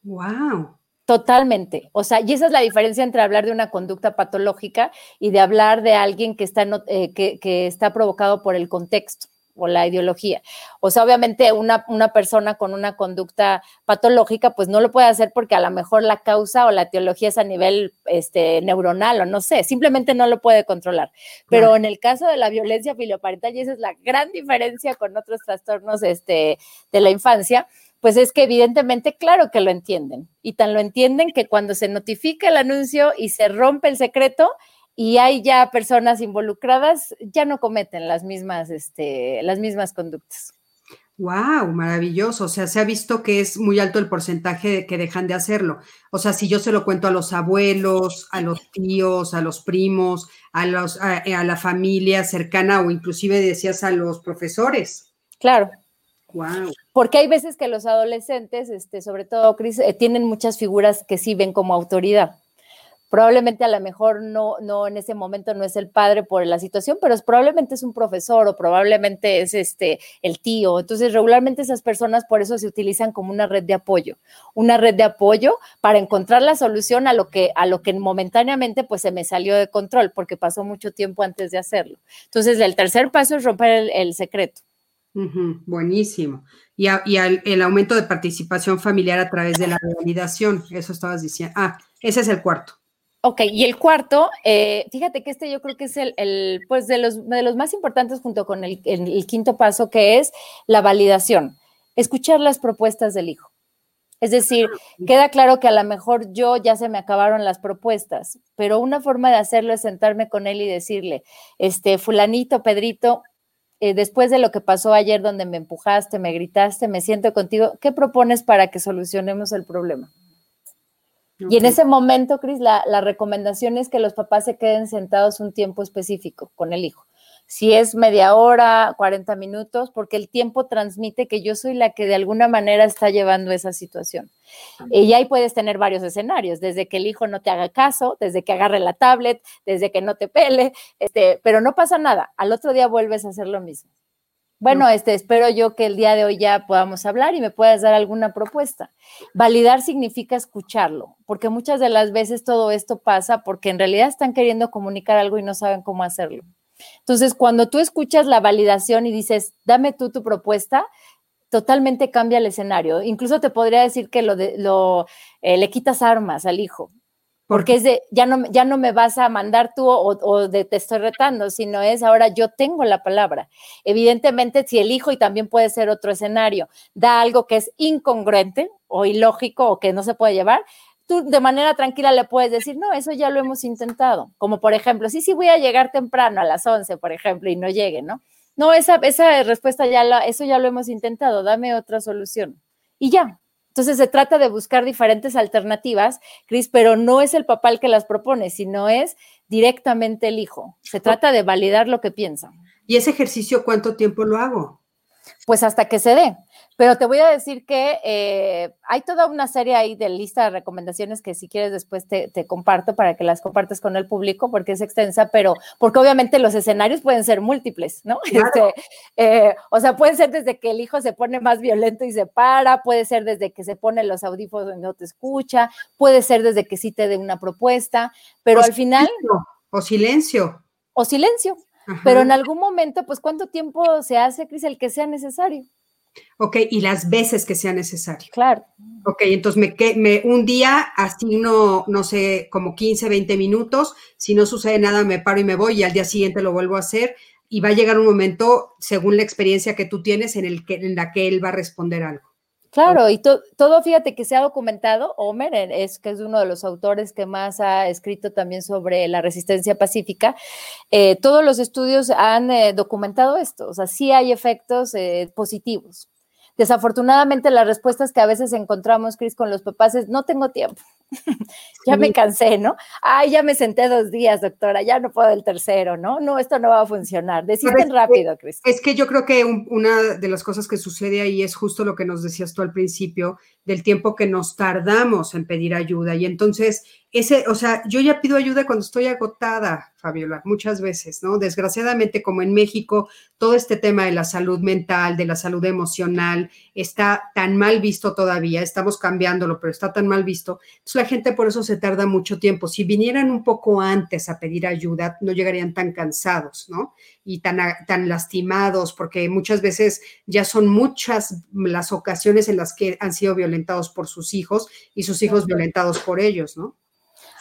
¡Wow! Totalmente. O sea, y esa es la diferencia entre hablar de una conducta patológica y de hablar de alguien que está, eh, que, está provocado por el contexto o la ideología. O sea, obviamente una, una, persona con una conducta patológica, pues no lo puede hacer porque a lo mejor la causa o la teología es a nivel este, neuronal o no sé, simplemente no lo puede controlar. Pero en el caso de la violencia filioparental, y esa es la gran diferencia con otros trastornos este, de la infancia, pues es que evidentemente, claro que lo entienden. Y tan lo entienden que cuando se notifica el anuncio y se rompe el secreto y hay ya personas involucradas, ya no cometen las mismas, este, las mismas conductas. Wow, maravilloso. O sea, se ha visto que es muy alto el porcentaje de que dejan de hacerlo. O sea, si yo se lo cuento a los abuelos, a los tíos, a los primos, a, los, a, a la familia cercana o inclusive decías a los profesores. Claro. Wow. Porque hay veces que los adolescentes, este, sobre todo Cris, eh, tienen muchas figuras que sí ven como autoridad. Probablemente a lo mejor no, no en ese momento no es el padre por la situación, pero es, probablemente es un profesor o probablemente es este el tío. Entonces, regularmente esas personas por eso se utilizan como una red de apoyo, una red de apoyo para encontrar la solución a lo que a lo que momentáneamente pues se me salió de control porque pasó mucho tiempo antes de hacerlo. Entonces, el tercer paso es romper el secreto buenísimo. Y, el aumento de participación familiar a través de la validación, eso estabas diciendo. Ah, ese es el cuarto. Ok, y el cuarto, eh, fíjate que este yo creo que es el, pues de los, de los más importantes junto con el, el, quinto paso, que es la validación, escuchar las propuestas del hijo. Es decir, queda claro que a lo mejor yo ya se me acabaron las propuestas, pero una forma de hacerlo es sentarme con él y decirle, este, fulanito, Pedrito, eh, después de lo que pasó ayer donde me empujaste, me gritaste, me siento contigo, ¿qué propones para que solucionemos el problema? Y en ese momento, Cris, la, la recomendación es que los papás se queden sentados un tiempo específico con el hijo si es media hora, 40 minutos, porque el tiempo transmite que yo soy la que de alguna manera está llevando esa situación. Y ahí puedes tener varios escenarios, desde que el hijo no te haga caso, desde que agarre la tablet, desde que no te pele, este, pero no pasa nada. Al otro día vuelves a hacer lo mismo. Bueno, este, espero yo que el día de hoy ya podamos hablar y me puedas dar alguna propuesta. Validar significa escucharlo, porque muchas de las veces todo esto pasa porque en realidad están queriendo comunicar algo y no saben cómo hacerlo. Entonces, cuando tú escuchas la validación y dices, dame tú tu propuesta, totalmente cambia el escenario. Incluso te podría decir que lo, lo eh, le quitas armas al hijo, porque es de, ya no, ya no me vas a mandar tú o, de te estoy retando, sino es ahora yo tengo la palabra. Evidentemente, si el hijo, y también puede ser otro escenario, da algo que es incongruente o ilógico o que no se puede llevar, tú de manera tranquila le puedes decir, no, eso ya lo hemos intentado. Como por ejemplo, sí, sí voy a llegar temprano a las 11, por ejemplo, y no llegue, ¿no? No, esa, esa respuesta ya la, eso ya lo hemos intentado, dame otra solución. Y ya. Entonces se trata de buscar diferentes alternativas, Cris, pero no es el papá el que las propone, sino es directamente el hijo. Se trata de validar lo que piensa. ¿Y ese ejercicio cuánto tiempo lo hago? Pues hasta que se dé. Pero te voy a decir que eh, hay toda una serie ahí de lista de recomendaciones que si quieres después te, comparto para que las compartas con el público porque es extensa, pero porque obviamente los escenarios pueden ser múltiples, ¿no? Este, eh, o sea, pueden ser desde que el hijo se pone más violento y se para, puede ser desde que se pone los audífonos y no te escucha, puede ser desde que sí te dé una propuesta, pero al final... O silencio. O silencio. Pero en algún momento, pues, ¿cuánto tiempo se hace, Cris, el que sea necesario? Ok, y las veces que sea necesario. Claro. Ok, entonces me, me un día asigno, no sé, como 15, 20 minutos. Si no sucede nada, me paro y me voy y al día siguiente lo vuelvo a hacer. Y va a llegar un momento, según la experiencia que tú tienes, en, el que, en la que él va a responder algo. Claro, y todo, fíjate que se ha documentado, Homer es que es uno de los autores que más ha escrito también sobre la resistencia pacífica, eh, todos los estudios han eh, documentado esto, o sea, sí hay efectos eh, positivos. Desafortunadamente, las respuestas que a veces encontramos, Cris, con los papás es, no tengo tiempo, ya me cansé, ¿no? Ay, ya me senté dos días, doctora, ya no puedo el tercero, ¿no? No, esto no va a funcionar. Deciden rápido, Cris. Es que yo creo que una de las cosas que sucede ahí es justo lo que nos decías tú al principio, del tiempo que nos tardamos en pedir ayuda. Y entonces, ese, o sea, yo ya pido ayuda cuando estoy agotada, Fabiola, muchas veces, ¿no? Desgraciadamente, como en México, todo este tema de la salud mental, de la salud emocional, está tan mal visto todavía, estamos cambiándolo, pero está tan mal visto. Entonces, la gente por eso se tarda mucho tiempo. Si vinieran un poco antes a pedir ayuda, no llegarían tan cansados, ¿no? Y tan, tan lastimados, porque muchas veces ya son muchas las ocasiones en las que han sido violentados por sus hijos y sus hijos violentados por ellos, ¿no?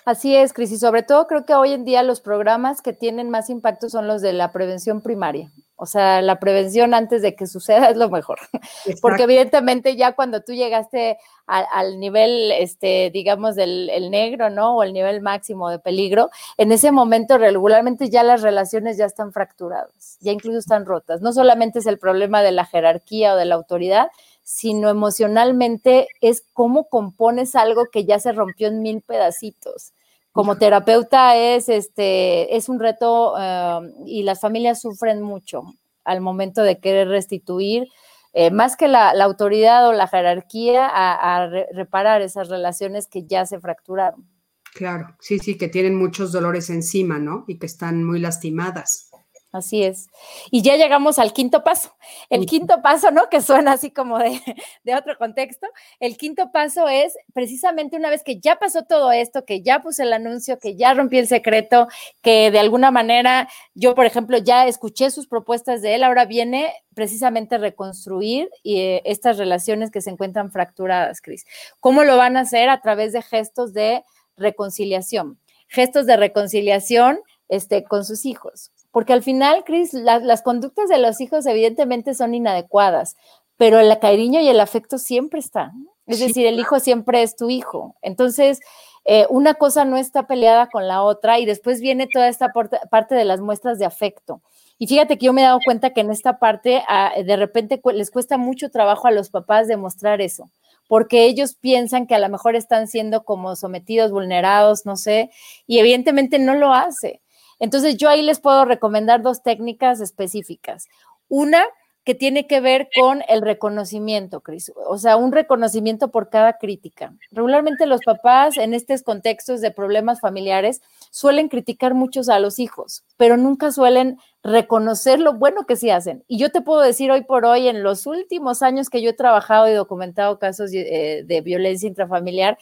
Así es, Cris, y sobre todo creo que hoy en día los programas que tienen más impacto son los de la prevención primaria. O sea, la prevención antes de que suceda es lo mejor. Porque evidentemente ya cuando tú llegaste al nivel, este, digamos, del negro, ¿no? O el nivel máximo de peligro, en ese momento regularmente ya las relaciones ya están fracturadas, ya incluso están rotas. No solamente es el problema de la jerarquía o de la autoridad, sino emocionalmente es cómo compones algo que ya se rompió en mil pedacitos como terapeuta es, este, es un reto um, y las familias sufren mucho al momento de querer restituir, eh, más que la, autoridad o la jerarquía, a, reparar esas relaciones que ya se fracturaron. Claro, sí, sí, que tienen muchos dolores encima, ¿no? Y que están muy lastimadas. Así es. Y ya llegamos al quinto paso. El quinto paso, ¿no? Que suena así como de, otro contexto. El quinto paso es precisamente una vez que ya pasó todo esto, que ya puse el anuncio, que ya rompí el secreto, que de alguna manera yo, por ejemplo, ya escuché sus propuestas de él, ahora viene precisamente reconstruir eh, estas relaciones que se encuentran fracturadas, Cris. ¿Cómo lo van a hacer? A través de gestos de reconciliación. Gestos de reconciliación este, con sus hijos porque al final, Cris, las conductas de los hijos evidentemente son inadecuadas, pero el cariño y el afecto siempre están. Es decir, el hijo siempre es tu hijo. Entonces, eh, una cosa no está peleada con la otra y después viene toda esta parte de las muestras de afecto. Y fíjate que yo me he dado cuenta que en esta parte ah, de repente les cuesta mucho trabajo a los papás demostrar eso, porque ellos piensan que a lo mejor están siendo como sometidos, vulnerados, no sé, y evidentemente no lo hace. Entonces yo ahí les puedo recomendar dos técnicas específicas. Una que tiene que ver con el reconocimiento, Cris. O sea, un reconocimiento por cada crítica. Regularmente los papás en estos contextos de problemas familiares suelen criticar muchos a los hijos, pero nunca suelen reconocer lo bueno que sí hacen. Y yo te puedo decir hoy por hoy, en los últimos años que yo he trabajado y documentado casos de, eh, de violencia intrafamiliar,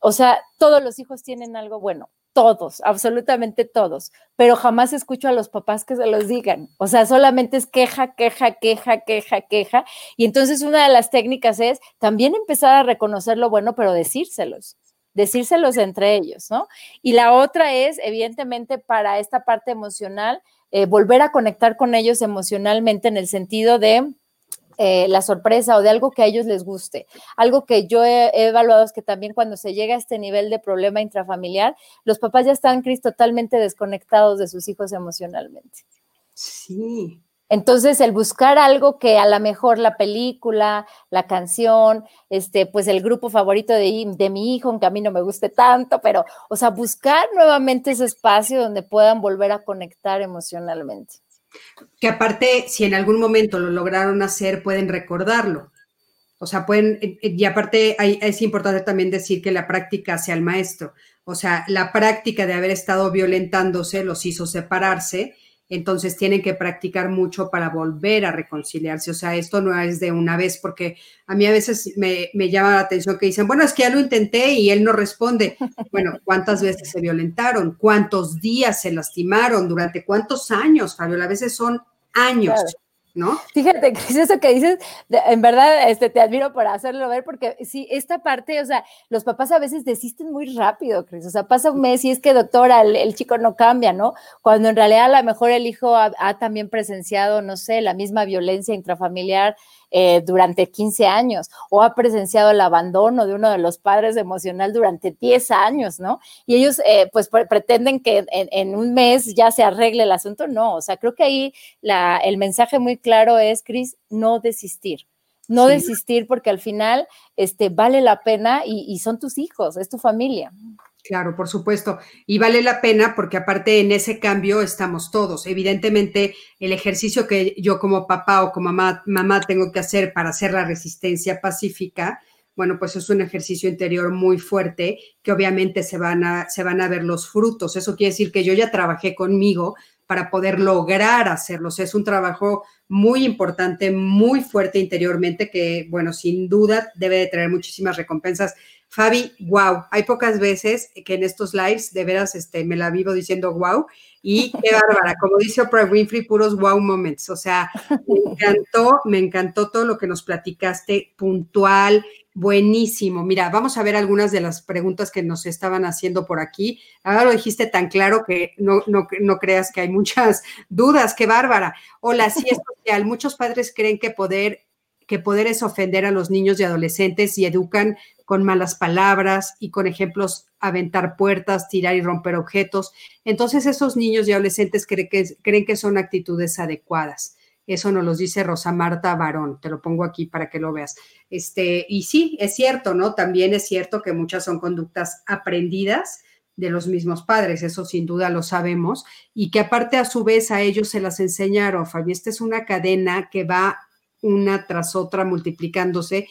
o sea, todos los hijos tienen algo bueno todos, absolutamente todos, pero jamás escucho a los papás que se los digan. O sea, solamente es queja, queja, queja, queja, queja. Y entonces una de las técnicas es también empezar a reconocer lo bueno, pero decírselos decírselos entre ellos, ¿no? Y la otra es, evidentemente, para esta parte emocional, eh, volver a conectar con ellos emocionalmente en el sentido de, eh, la sorpresa o de algo que a ellos les guste. Algo que yo he, evaluado es que también cuando se llega a este nivel de problema intrafamiliar, los papás ya están, Cris, totalmente desconectados de sus hijos emocionalmente. Sí. Entonces, el buscar algo que a lo mejor la película, la canción, este, pues el grupo favorito de, de mi hijo, aunque a mí no me guste tanto, pero, o sea, buscar nuevamente ese espacio donde puedan volver a conectar emocionalmente. Que aparte, si en algún momento lo lograron hacer, pueden recordarlo. O sea, pueden, eh, eh, y aparte es importante también decir que la práctica sea el maestro. O sea, la práctica de haber estado violentándose los hizo separarse entonces tienen que practicar mucho para volver a reconciliarse. O sea, esto no es de una vez, porque a mí a veces me, llama la atención que dicen, bueno, es que ya lo intenté y él no responde. Bueno, ¿cuántas veces se violentaron? ¿Cuántos días se lastimaron? ¿Durante cuántos años, Fabiola? A veces son años. ¿No? Fíjate, Cris, eso que dices, en verdad este, te admiro por hacerlo ver, porque sí, esta parte, o sea, los papás a veces desisten muy rápido, Cris, o sea, pasa un mes y es que, doctora, el, chico no cambia, ¿no? Cuando en realidad a lo mejor el hijo ha, ha también presenciado, no sé, la misma violencia intrafamiliar, eh, durante 15 años o ha presenciado el abandono de uno de los padres emocional durante 10 años, ¿no? Y ellos eh, pues pretenden que en, un mes ya se arregle el asunto. No, o sea, creo que ahí la, el mensaje muy claro es, Cris, no desistir. No desistir porque al final este, vale la pena y son tus hijos, es tu familia. Claro, por supuesto. Y vale la pena porque aparte en ese cambio estamos todos. Evidentemente, el ejercicio que yo como papá o como mamá, mamá tengo que hacer para hacer la resistencia pacífica, bueno, pues es un ejercicio interior muy fuerte que obviamente se van a, se van a ver los frutos. Eso quiere decir que yo ya trabajé conmigo para poder lograr hacerlos. Es un trabajo muy importante, muy fuerte interiormente, que, bueno, sin duda debe de traer muchísimas recompensas. Fabi, wow, hay pocas veces que en estos lives de veras este, me la vivo diciendo wow y qué bárbara, como dice Oprah Winfrey, puros wow moments, o sea, me encantó, me encantó todo lo que nos platicaste, puntual, buenísimo. Mira, vamos a ver algunas de las preguntas que nos estaban haciendo por aquí. Ahora lo dijiste tan claro que no, no, no creas que hay muchas dudas, qué bárbara. Hola, sí es social, muchos padres creen que poder que poder es ofender a los niños y adolescentes y educan con malas palabras y con ejemplos aventar puertas, tirar y romper objetos. Entonces esos niños y adolescentes creen que, creen que son actitudes adecuadas. Eso nos lo dice Rosa Marta Barón, te lo pongo aquí para que lo veas. Este, y sí, es cierto, ¿no? También es cierto que muchas son conductas aprendidas de los mismos padres, eso sin duda lo sabemos, y que aparte a su vez a ellos se las enseñaron, Fabi, esta es una cadena que va una tras otra multiplicándose,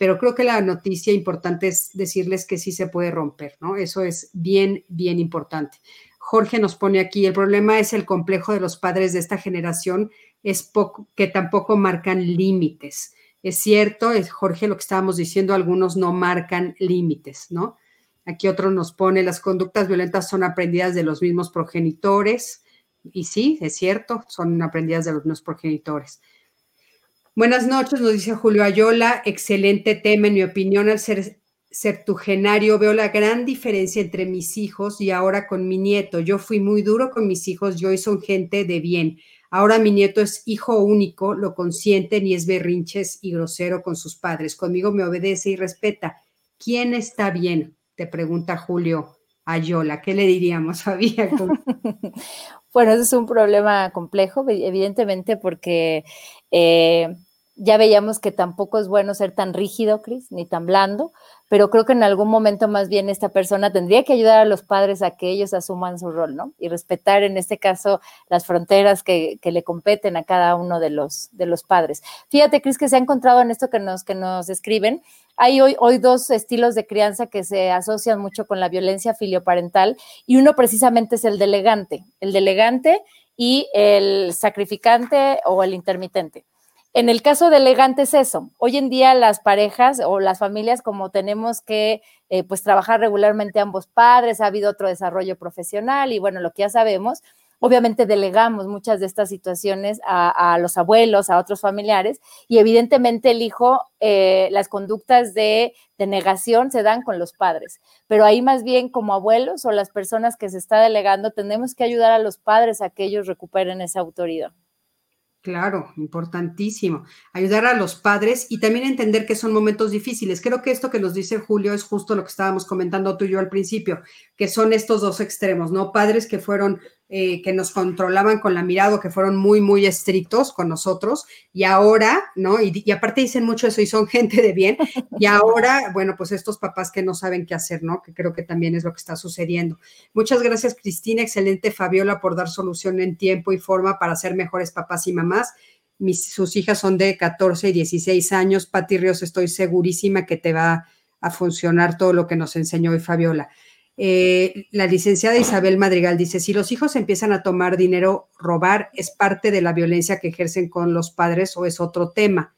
pero creo que la noticia importante es decirles que sí se puede romper, ¿no? Eso es bien, bien importante. Jorge nos pone aquí, el problema es el complejo de los padres de esta generación, es poco, que tampoco marcan límites. Es cierto, es Jorge lo que estábamos diciendo, algunos no marcan límites, ¿no? Aquí otro nos pone, las conductas violentas son aprendidas de los mismos progenitores. Y sí, es cierto, son aprendidas de los mismos progenitores. Buenas noches, nos dice Julio Ayola. Excelente tema, en mi opinión, al ser septugenario veo la gran diferencia entre mis hijos y ahora con mi nieto. Yo fui muy duro con mis hijos yo hoy son gente de bien. Ahora mi nieto es hijo único, lo consiente ni es berrinches y grosero con sus padres. Conmigo me obedece y respeta. ¿Quién está bien? Te pregunta Julio Ayola. ¿Qué le diríamos, Fabián? Bueno, eso es un problema complejo, evidentemente, porque eh, ya veíamos que tampoco es bueno ser tan rígido, Cris, ni tan blando, pero creo que en algún momento más bien esta persona tendría que ayudar a los padres a que ellos asuman su rol, ¿no? Y respetar en este caso las fronteras que, le competen a cada uno de los, de los padres. Fíjate, Cris, que se ha encontrado en esto que nos, que nos escriben. Hay hoy, hoy dos estilos de crianza que se asocian mucho con la violencia filioparental y uno precisamente es el delegante, el delegante y el sacrificante o el intermitente. En el caso de elegante es eso. Hoy en día las parejas o las familias, como tenemos que eh, pues trabajar regularmente ambos padres, ha habido otro desarrollo profesional y bueno, lo que ya sabemos, obviamente delegamos muchas de estas situaciones a, los abuelos, a otros familiares y evidentemente el hijo, eh, las conductas de, de negación se dan con los padres, pero ahí más bien como abuelos o las personas que se está delegando, tenemos que ayudar a los padres a que ellos recuperen esa autoridad. Claro, importantísimo. Ayudar a los padres y también entender que son momentos difíciles. Creo que esto que nos dice Julio es justo lo que estábamos comentando tú y yo al principio, que son estos dos extremos, ¿no? Padres que fueron eh, que nos controlaban con la mirada, que fueron muy, muy estrictos con nosotros, y ahora, ¿no? Y, aparte dicen mucho eso y son gente de bien, y ahora, bueno, pues estos papás que no saben qué hacer, ¿no? Que creo que también es lo que está sucediendo. Muchas gracias, Cristina, excelente Fabiola, por dar solución en tiempo y forma para ser mejores papás y mamás. Mis, sus hijas son de 14 y 16 años. Pati Ríos, estoy segurísima que te va a funcionar todo lo que nos enseñó hoy Fabiola. Eh, la licenciada Isabel Madrigal dice, si los hijos empiezan a tomar dinero, robar es parte de la violencia que ejercen con los padres o es otro tema.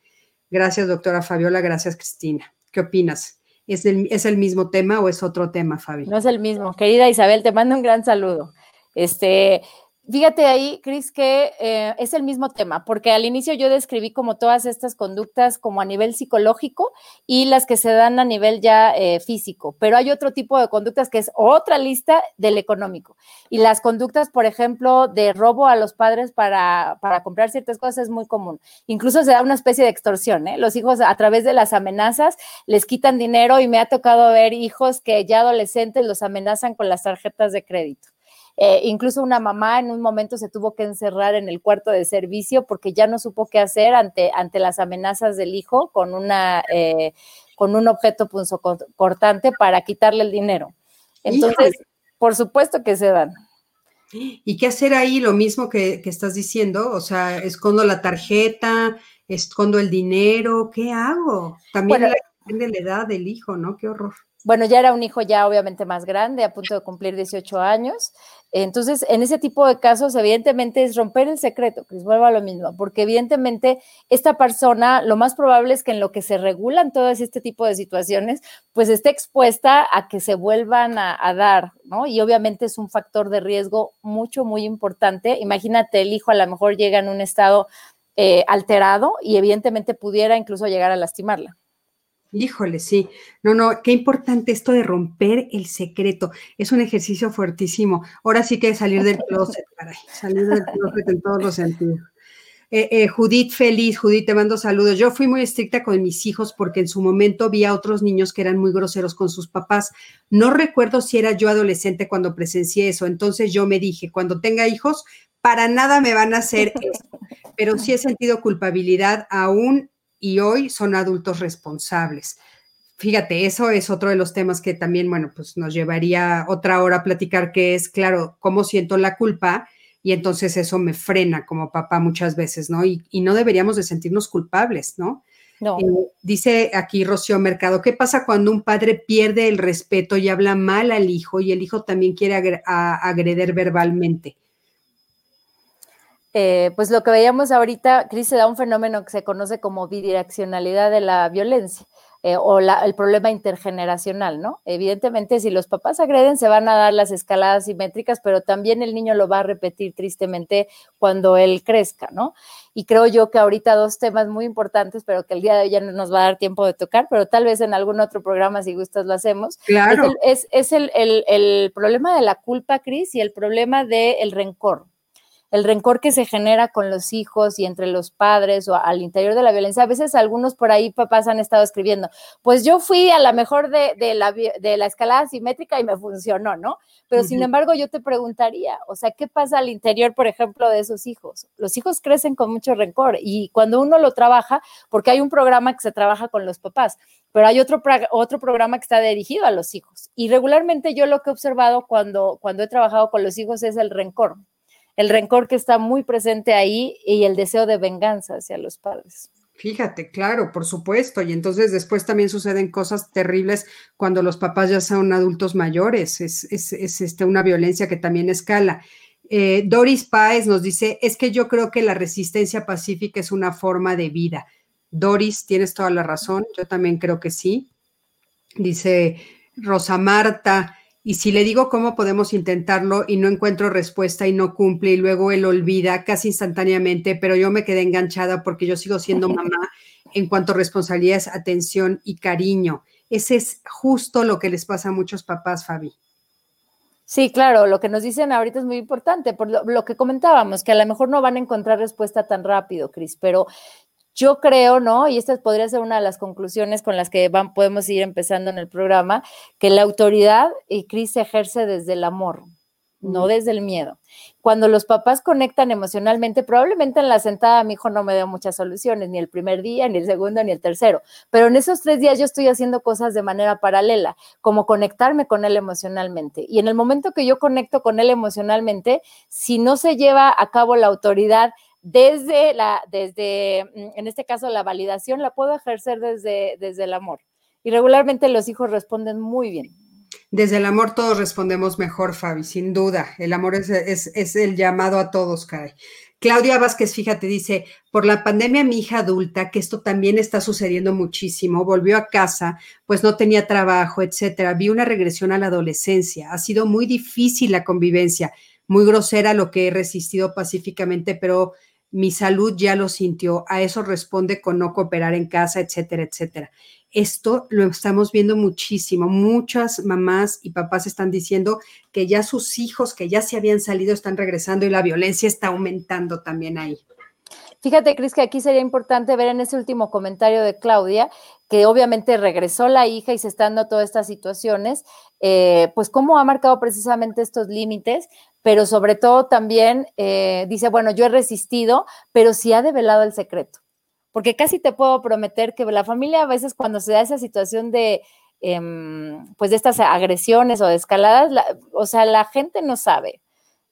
Gracias, doctora Fabiola. Gracias, Cristina. ¿Qué opinas? ¿Es el, ¿Es el mismo tema o es otro tema, Fabi? No es el mismo. Querida Isabel, te mando un gran saludo. Este, Fíjate ahí, Cris, que eh, es el mismo tema, porque al inicio yo describí como todas estas conductas como a nivel psicológico y las que se dan a nivel ya eh, físico, pero hay otro tipo de conductas que es otra lista del económico. Y las conductas, por ejemplo, de robo a los padres para, para comprar ciertas cosas es muy común. Incluso se da una especie de extorsión, ¿eh? Los hijos a través de las amenazas les quitan dinero y me ha tocado ver hijos que ya adolescentes los amenazan con las tarjetas de crédito. Eh, incluso una mamá en un momento se tuvo que encerrar en el cuarto de servicio porque ya no supo qué hacer ante, ante las amenazas del hijo con, una, eh, con un objeto cortante para quitarle el dinero. Entonces, por supuesto que se dan. ¿Y qué hacer ahí? Lo mismo que, estás diciendo, o sea, escondo la tarjeta, escondo el dinero, ¿qué hago? También depende de la edad del hijo, ¿no? Qué horror bueno, ya era un hijo ya obviamente más grande, a punto de cumplir 18 años. Entonces, en ese tipo de casos, evidentemente es romper el secreto, que vuelva a lo mismo, porque evidentemente esta persona, lo más probable es que en lo que se regulan todas este tipo de situaciones, pues esté expuesta a que se vuelvan a, dar, ¿no? Y obviamente es un factor de riesgo mucho, muy importante. Imagínate, el hijo a lo mejor llega en un estado eh, alterado y evidentemente pudiera incluso llegar a lastimarla. Híjole, sí. No, no, qué importante esto de romper el secreto. Es un ejercicio fuertísimo. Ahora sí que salir del closet, caray, salir del closet en todos los sentidos. Eh, eh, Judith, feliz, Judith, te mando saludos. Yo fui muy estricta con mis hijos porque en su momento vi a otros niños que eran muy groseros con sus papás. No recuerdo si era yo adolescente cuando presencié eso. Entonces yo me dije, cuando tenga hijos, para nada me van a hacer eso. Pero sí he sentido culpabilidad aún y hoy son adultos responsables. Fíjate, eso es otro de los temas que también, bueno, pues nos llevaría otra hora a platicar, que es, claro, cómo siento la culpa y entonces eso me frena como papá muchas veces, ¿no? Y, no deberíamos de sentirnos culpables, ¿no? No. Eh, dice aquí Rocío Mercado, ¿qué pasa cuando un padre pierde el respeto y habla mal al hijo y el hijo también quiere agreder verbalmente? Eh, pues lo que veíamos ahorita, Cris, se da un fenómeno que se conoce como bidireccionalidad de la violencia eh, o el problema intergeneracional, ¿no? Evidentemente, si los papás agreden, se van a dar las escaladas simétricas, pero también el niño lo va a repetir tristemente cuando él crezca, ¿no? Y creo yo que ahorita dos temas muy importantes, pero que el día de hoy ya no nos va a dar tiempo de tocar, pero tal vez en algún otro programa, si gustas, lo hacemos. Claro. Es el, es, el, el, el problema de la culpa, Cris, y el problema del rencor. El rencor que se genera con los hijos y entre los padres o al interior de la violencia. A veces algunos por ahí papás han estado escribiendo, pues yo fui a la mejor de, la, de la escalada simétrica y me funcionó, ¿no? Pero sin embargo yo te preguntaría, o sea, ¿qué pasa al interior, por ejemplo, de esos hijos? Los hijos crecen con mucho rencor y cuando uno lo trabaja, porque hay un programa que se trabaja con los papás, pero hay otro, otro programa que está dirigido a los hijos. Y regularmente yo lo que he observado cuando, cuando he trabajado con los hijos es el rencor, el rencor que está muy presente ahí y el deseo de venganza hacia los padres. Fíjate, claro, por supuesto. Y entonces después también suceden cosas terribles cuando los papás ya son adultos mayores. Es, es, este, una violencia que también escala. Eh, Doris Páez nos dice, es que yo creo que la resistencia pacífica es una forma de vida. Doris, tienes toda la razón, yo también creo que sí. Dice Rosa Marta, y si le digo cómo podemos intentarlo y no encuentro respuesta y no cumple y luego él olvida casi instantáneamente, pero yo me quedé enganchada porque yo sigo siendo mamá en cuanto a responsabilidades, atención y cariño. Ese es justo lo que les pasa a muchos papás, Fabi. Sí, claro, lo que nos dicen ahorita es muy importante, por lo, lo, que comentábamos, que a lo mejor no van a encontrar respuesta tan rápido, Cris, pero yo creo, ¿no? Y esta podría ser una de las conclusiones con las que van, podemos ir empezando en el programa, que la autoridad y Cris se ejerce desde el amor, no desde el miedo. Cuando los papás conectan emocionalmente, probablemente en la sentada mi hijo no me dio muchas soluciones, ni el primer día, ni el segundo, ni el tercero, pero en esos tres días yo estoy haciendo cosas de manera paralela, como conectarme con él emocionalmente. Y en el momento que yo conecto con él emocionalmente, si no se lleva a cabo la autoridad, desde la, desde, mm, en este caso, la validación la puedo ejercer desde, desde el amor. Y regularmente los hijos responden muy bien. Desde el amor todos respondemos mejor, Fabi, sin duda. El amor es, es, el llamado a todos, caray. Claudia Vázquez, fíjate, dice, por la pandemia mi hija adulta, que esto también está sucediendo muchísimo, volvió a casa, pues no tenía trabajo, etcétera. Vi una regresión a la adolescencia. Ha sido muy difícil la convivencia, muy grosera lo que he resistido pacíficamente, pero mi salud ya lo sintió, a eso responde con no cooperar en casa, etcétera, etcétera. Esto lo estamos viendo muchísimo. Muchas mamás y papás están diciendo que ya sus hijos que ya se habían salido están regresando y la violencia está aumentando también ahí. Fíjate, Cris, que aquí sería importante ver en ese último comentario de Claudia, que obviamente regresó la hija y se están dando todas estas situaciones, eh, pues cómo ha marcado precisamente estos límites, pero sobre todo también eh, dice, bueno, yo he resistido, pero sí ha develado el secreto, porque casi te puedo prometer que la familia a veces cuando se da esa situación de, em, pues de estas agresiones o de escaladas, o sea, la gente no sabe,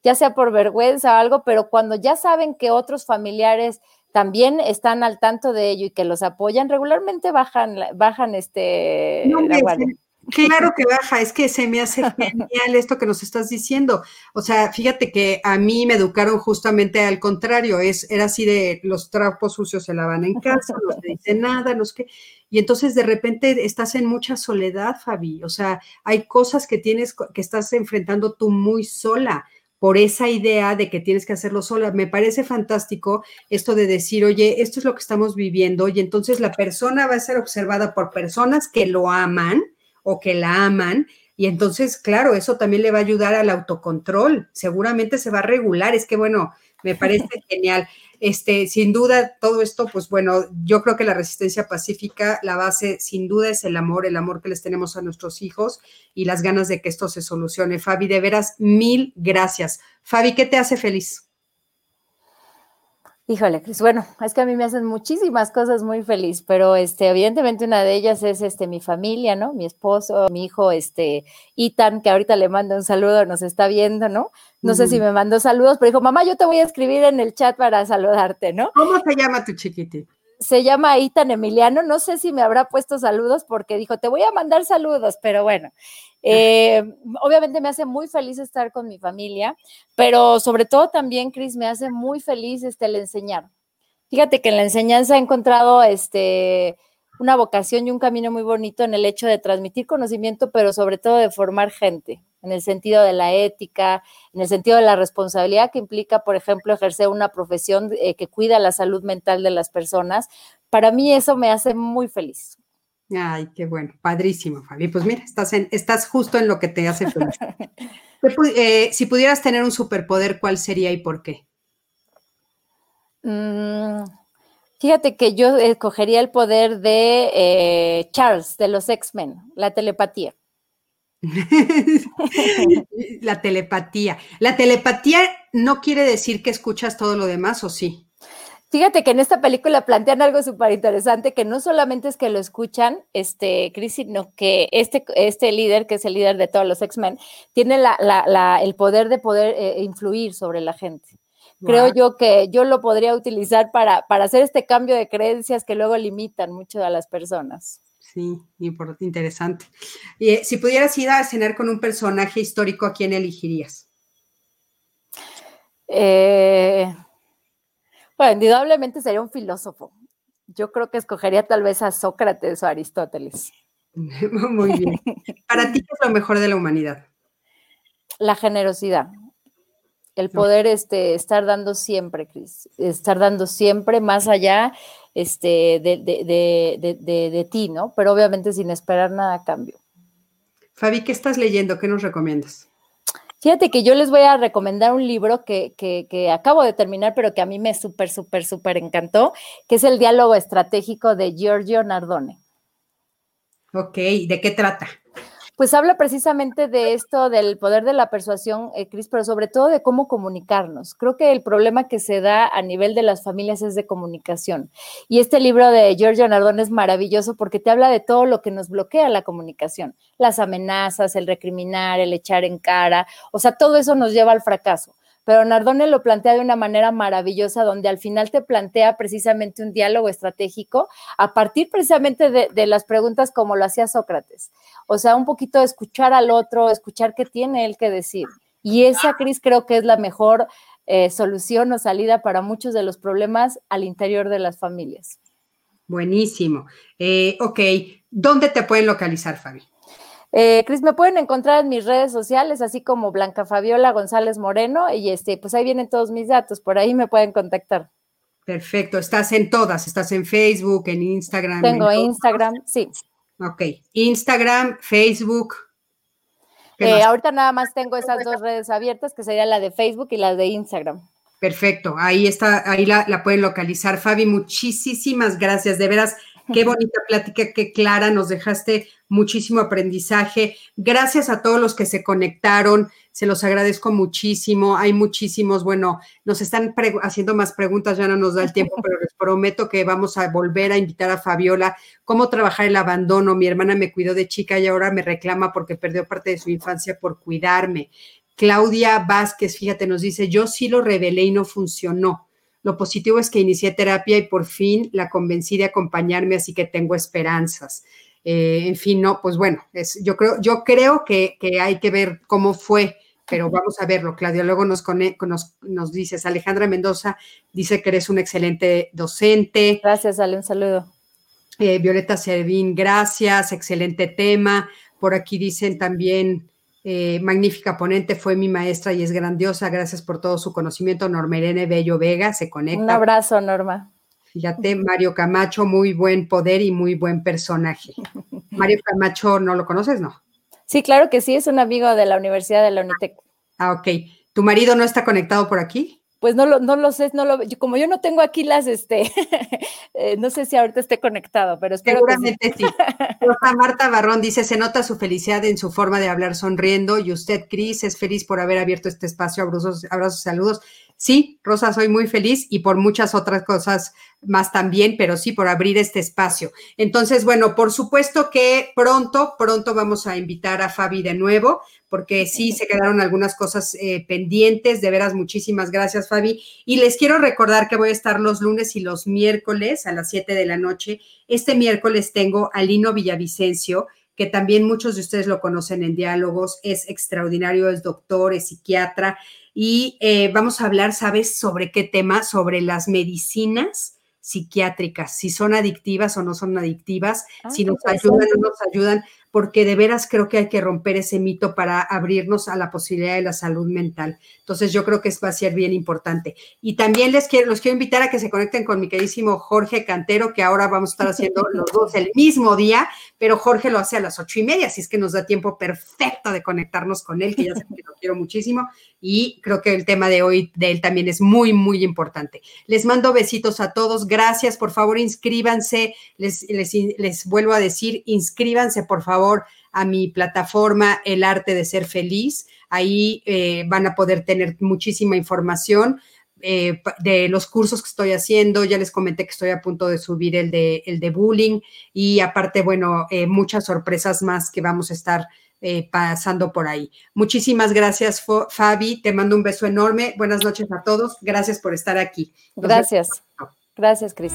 ya sea por vergüenza o algo, pero cuando ya saben que otros familiares también están al tanto de ello y que los apoyan, regularmente bajan, bajan este la guardia. Claro que baja, es que se me hace genial esto que nos estás diciendo. O sea, fíjate que a mí me educaron justamente al contrario, es, era así de los trapos sucios se lavan en casa, no se dice nada, no que. Y entonces de repente estás en mucha soledad, Fabi. O sea, hay cosas que tienes, que estás enfrentando tú muy sola por esa idea de que tienes que hacerlo sola. Me parece fantástico esto de decir, oye, esto es lo que estamos viviendo y entonces la persona va a ser observada por personas que lo aman o que la aman. Y entonces, claro, eso también le va a ayudar al autocontrol. Seguramente se va a regular. Es que, bueno, me parece genial. Este, sin duda, todo esto, pues bueno, yo creo que la resistencia pacífica, la base, sin duda, es el amor, el amor que les tenemos a nuestros hijos y las ganas de que esto se solucione. Fabi, de veras, mil gracias. Fabi, ¿qué te hace feliz? Híjole, Cris, bueno, es que a mí me hacen muchísimas cosas muy feliz, pero este, evidentemente una de ellas es este, mi familia, ¿no? Mi esposo, mi hijo, este, Itan, que ahorita le mando un saludo, nos está viendo, ¿no? No sé si me mandó saludos, pero dijo, mamá, yo te voy a escribir en el chat para saludarte, ¿no? ¿Cómo se llama tu chiquitito? Se llama Itan Emiliano, no sé si me habrá puesto saludos porque dijo, te voy a mandar saludos, pero bueno, eh, obviamente me hace muy feliz estar con mi familia, pero sobre todo también, Cris, me hace muy feliz este, el enseñar. Fíjate que en la enseñanza he encontrado este, una vocación y un camino muy bonito en el hecho de transmitir conocimiento, pero sobre todo de formar gente, en el sentido de la ética, en el sentido de la responsabilidad que implica, por ejemplo, ejercer una profesión eh, que cuida la salud mental de las personas. Para mí eso me hace muy feliz. Ay, qué bueno, padrísimo, Fabi. Pues mira, estás, en, estás justo en lo que te hace feliz. Eh, si pudieras tener un superpoder, ¿cuál sería y por qué? Mm, fíjate que yo escogería el poder de eh, Charles, de los X-Men, la telepatía. la telepatía. La telepatía no quiere decir que escuchas todo lo demás, ¿o sí? Fíjate que en esta película plantean algo súper interesante, que no solamente es que lo escuchan, este, Chris, sino que este, este líder, que es el líder de todos los X-Men, tiene el poder de poder eh, influir sobre la gente. Creo yo que yo lo podría utilizar para, para hacer este cambio de creencias que luego limitan mucho a las personas. Sí, interesante. Y, eh, si pudieras ir a cenar con un personaje histórico, ¿a quién elegirías? Eh, bueno, indudablemente sería un filósofo. Yo creo que escogería tal vez a Sócrates o Aristóteles. Muy bien. Para ti, ¿qué es lo mejor de la humanidad? La generosidad. El poder este, estar dando siempre, Cris. Estar dando siempre más allá este, de, ti, ¿no? Pero obviamente sin esperar nada a cambio. Fabi, ¿qué estás leyendo? ¿Qué nos recomiendas? Fíjate que yo les voy a recomendar un libro que, que, acabo de terminar, pero que a mí me súper, súper, súper encantó, que es el diálogo estratégico de Giorgio Nardone. Ok, ¿de qué trata? Pues habla precisamente de esto, del poder de la persuasión, eh, Cris, pero sobre todo de cómo comunicarnos. Creo que el problema que se da a nivel de las familias es de comunicación. Y este libro de Giorgio Nardone es maravilloso porque te habla de todo lo que nos bloquea la comunicación, las amenazas, el recriminar, el echar en cara, o sea, todo eso nos lleva al fracaso pero Nardone lo plantea de una manera maravillosa, donde al final te plantea precisamente un diálogo estratégico a partir precisamente de, las preguntas como lo hacía Sócrates. O sea, un poquito escuchar al otro, escuchar qué tiene él que decir. Y esa, Cris, creo que es la mejor eh, solución o salida para muchos de los problemas al interior de las familias. Buenísimo. Eh, ok, ¿dónde te pueden localizar, Fabi? Eh, Cris, me pueden encontrar en mis redes sociales, así como Blanca Fabiola González Moreno, y este, pues ahí vienen todos mis datos, por ahí me pueden contactar. Perfecto, estás en todas, estás en Facebook, en Instagram. Tengo Instagram, sí. Ok, Instagram, Facebook. Eh, ahorita nada más tengo esas dos redes abiertas, que sería la de Facebook y la de Instagram. Perfecto, ahí está, ahí la, la pueden localizar. Fabi, muchísimas gracias, de veras Qué bonita plática, qué clara, nos dejaste muchísimo aprendizaje. Gracias a todos los que se conectaron, se los agradezco muchísimo. Hay muchísimos, bueno, nos están haciendo más preguntas, ya no nos da el tiempo, pero les prometo que vamos a volver a invitar a Fabiola cómo trabajar el abandono. Mi hermana me cuidó de chica y ahora me reclama porque perdió parte de su infancia por cuidarme. Claudia Vázquez, fíjate, nos dice, yo sí lo revelé y no funcionó lo positivo es que inicié terapia y por fin la convencí de acompañarme, así que tengo esperanzas. Eh, en fin, no, pues bueno, es, yo creo, yo creo que, hay que ver cómo fue, pero vamos a verlo, Claudia. Luego nos, nos, nos dices, Alejandra Mendoza dice que eres un excelente docente. Gracias, Ale, un saludo. Eh, Violeta Servín, gracias, excelente tema. Por aquí dicen también, eh, magnífica ponente, fue mi maestra y es grandiosa. Gracias por todo su conocimiento. Norma Irene Bello Vega se conecta. Un abrazo, Norma. Fíjate, Mario Camacho, muy buen poder y muy buen personaje. Mario Camacho, ¿no lo conoces, no? Sí, claro que sí, es un amigo de la Universidad de la Unitec. Ah, ok. ¿Tu marido no está conectado por aquí? Pues no lo, no lo sé, no lo, como yo no tengo aquí las, este, eh, no sé si ahorita esté conectado, pero espero Seguramente sí. Rosa Marta Barrón dice, se nota su felicidad en su forma de hablar sonriendo y usted, Cris, es feliz por haber abierto este espacio. Abrazos, abrazos, saludos. Sí, Rosa, soy muy feliz y por muchas otras cosas más también, pero sí por abrir este espacio. Entonces, bueno, por supuesto que pronto, pronto vamos a invitar a Fabi de nuevo, porque sí se quedaron algunas cosas eh, pendientes. De veras, muchísimas gracias, Fabi. Y les quiero recordar que voy a estar los lunes y los miércoles a las 7 de la noche. Este miércoles tengo a Lino Villavicencio que también muchos de ustedes lo conocen en diálogos, es extraordinario, es doctor, es psiquiatra, y eh, vamos a hablar, ¿sabes sobre qué tema? Sobre las medicinas psiquiátricas, si son adictivas o no son adictivas, si nos ayudan o no nos ayudan. Porque de veras creo que hay que romper ese mito para abrirnos a la posibilidad de la salud mental. Entonces yo creo que va a ser bien importante. Y también les quiero, los quiero invitar a que se conecten con mi queridísimo Jorge Cantero, que ahora vamos a estar haciendo los dos el mismo día, pero Jorge lo hace a las ocho y media, así es que nos da tiempo perfecto de conectarnos con él, que ya sé que lo quiero muchísimo. Y creo que el tema de hoy de él también es muy, muy importante. Les mando besitos a todos. Gracias. Por favor, inscríbanse. Les, les, les vuelvo a decir, inscríbanse, por favor, a mi plataforma El Arte de Ser Feliz. Ahí eh, van a poder tener muchísima información. Eh, de los cursos que estoy haciendo, ya les comenté que estoy a punto de subir el de, el de bullying y aparte, bueno, eh, muchas sorpresas más que vamos a estar pasando por ahí. Muchísimas gracias, Fabi, te mando un beso enorme, buenas noches a todos, gracias por estar aquí. gracias, gracias, Cris.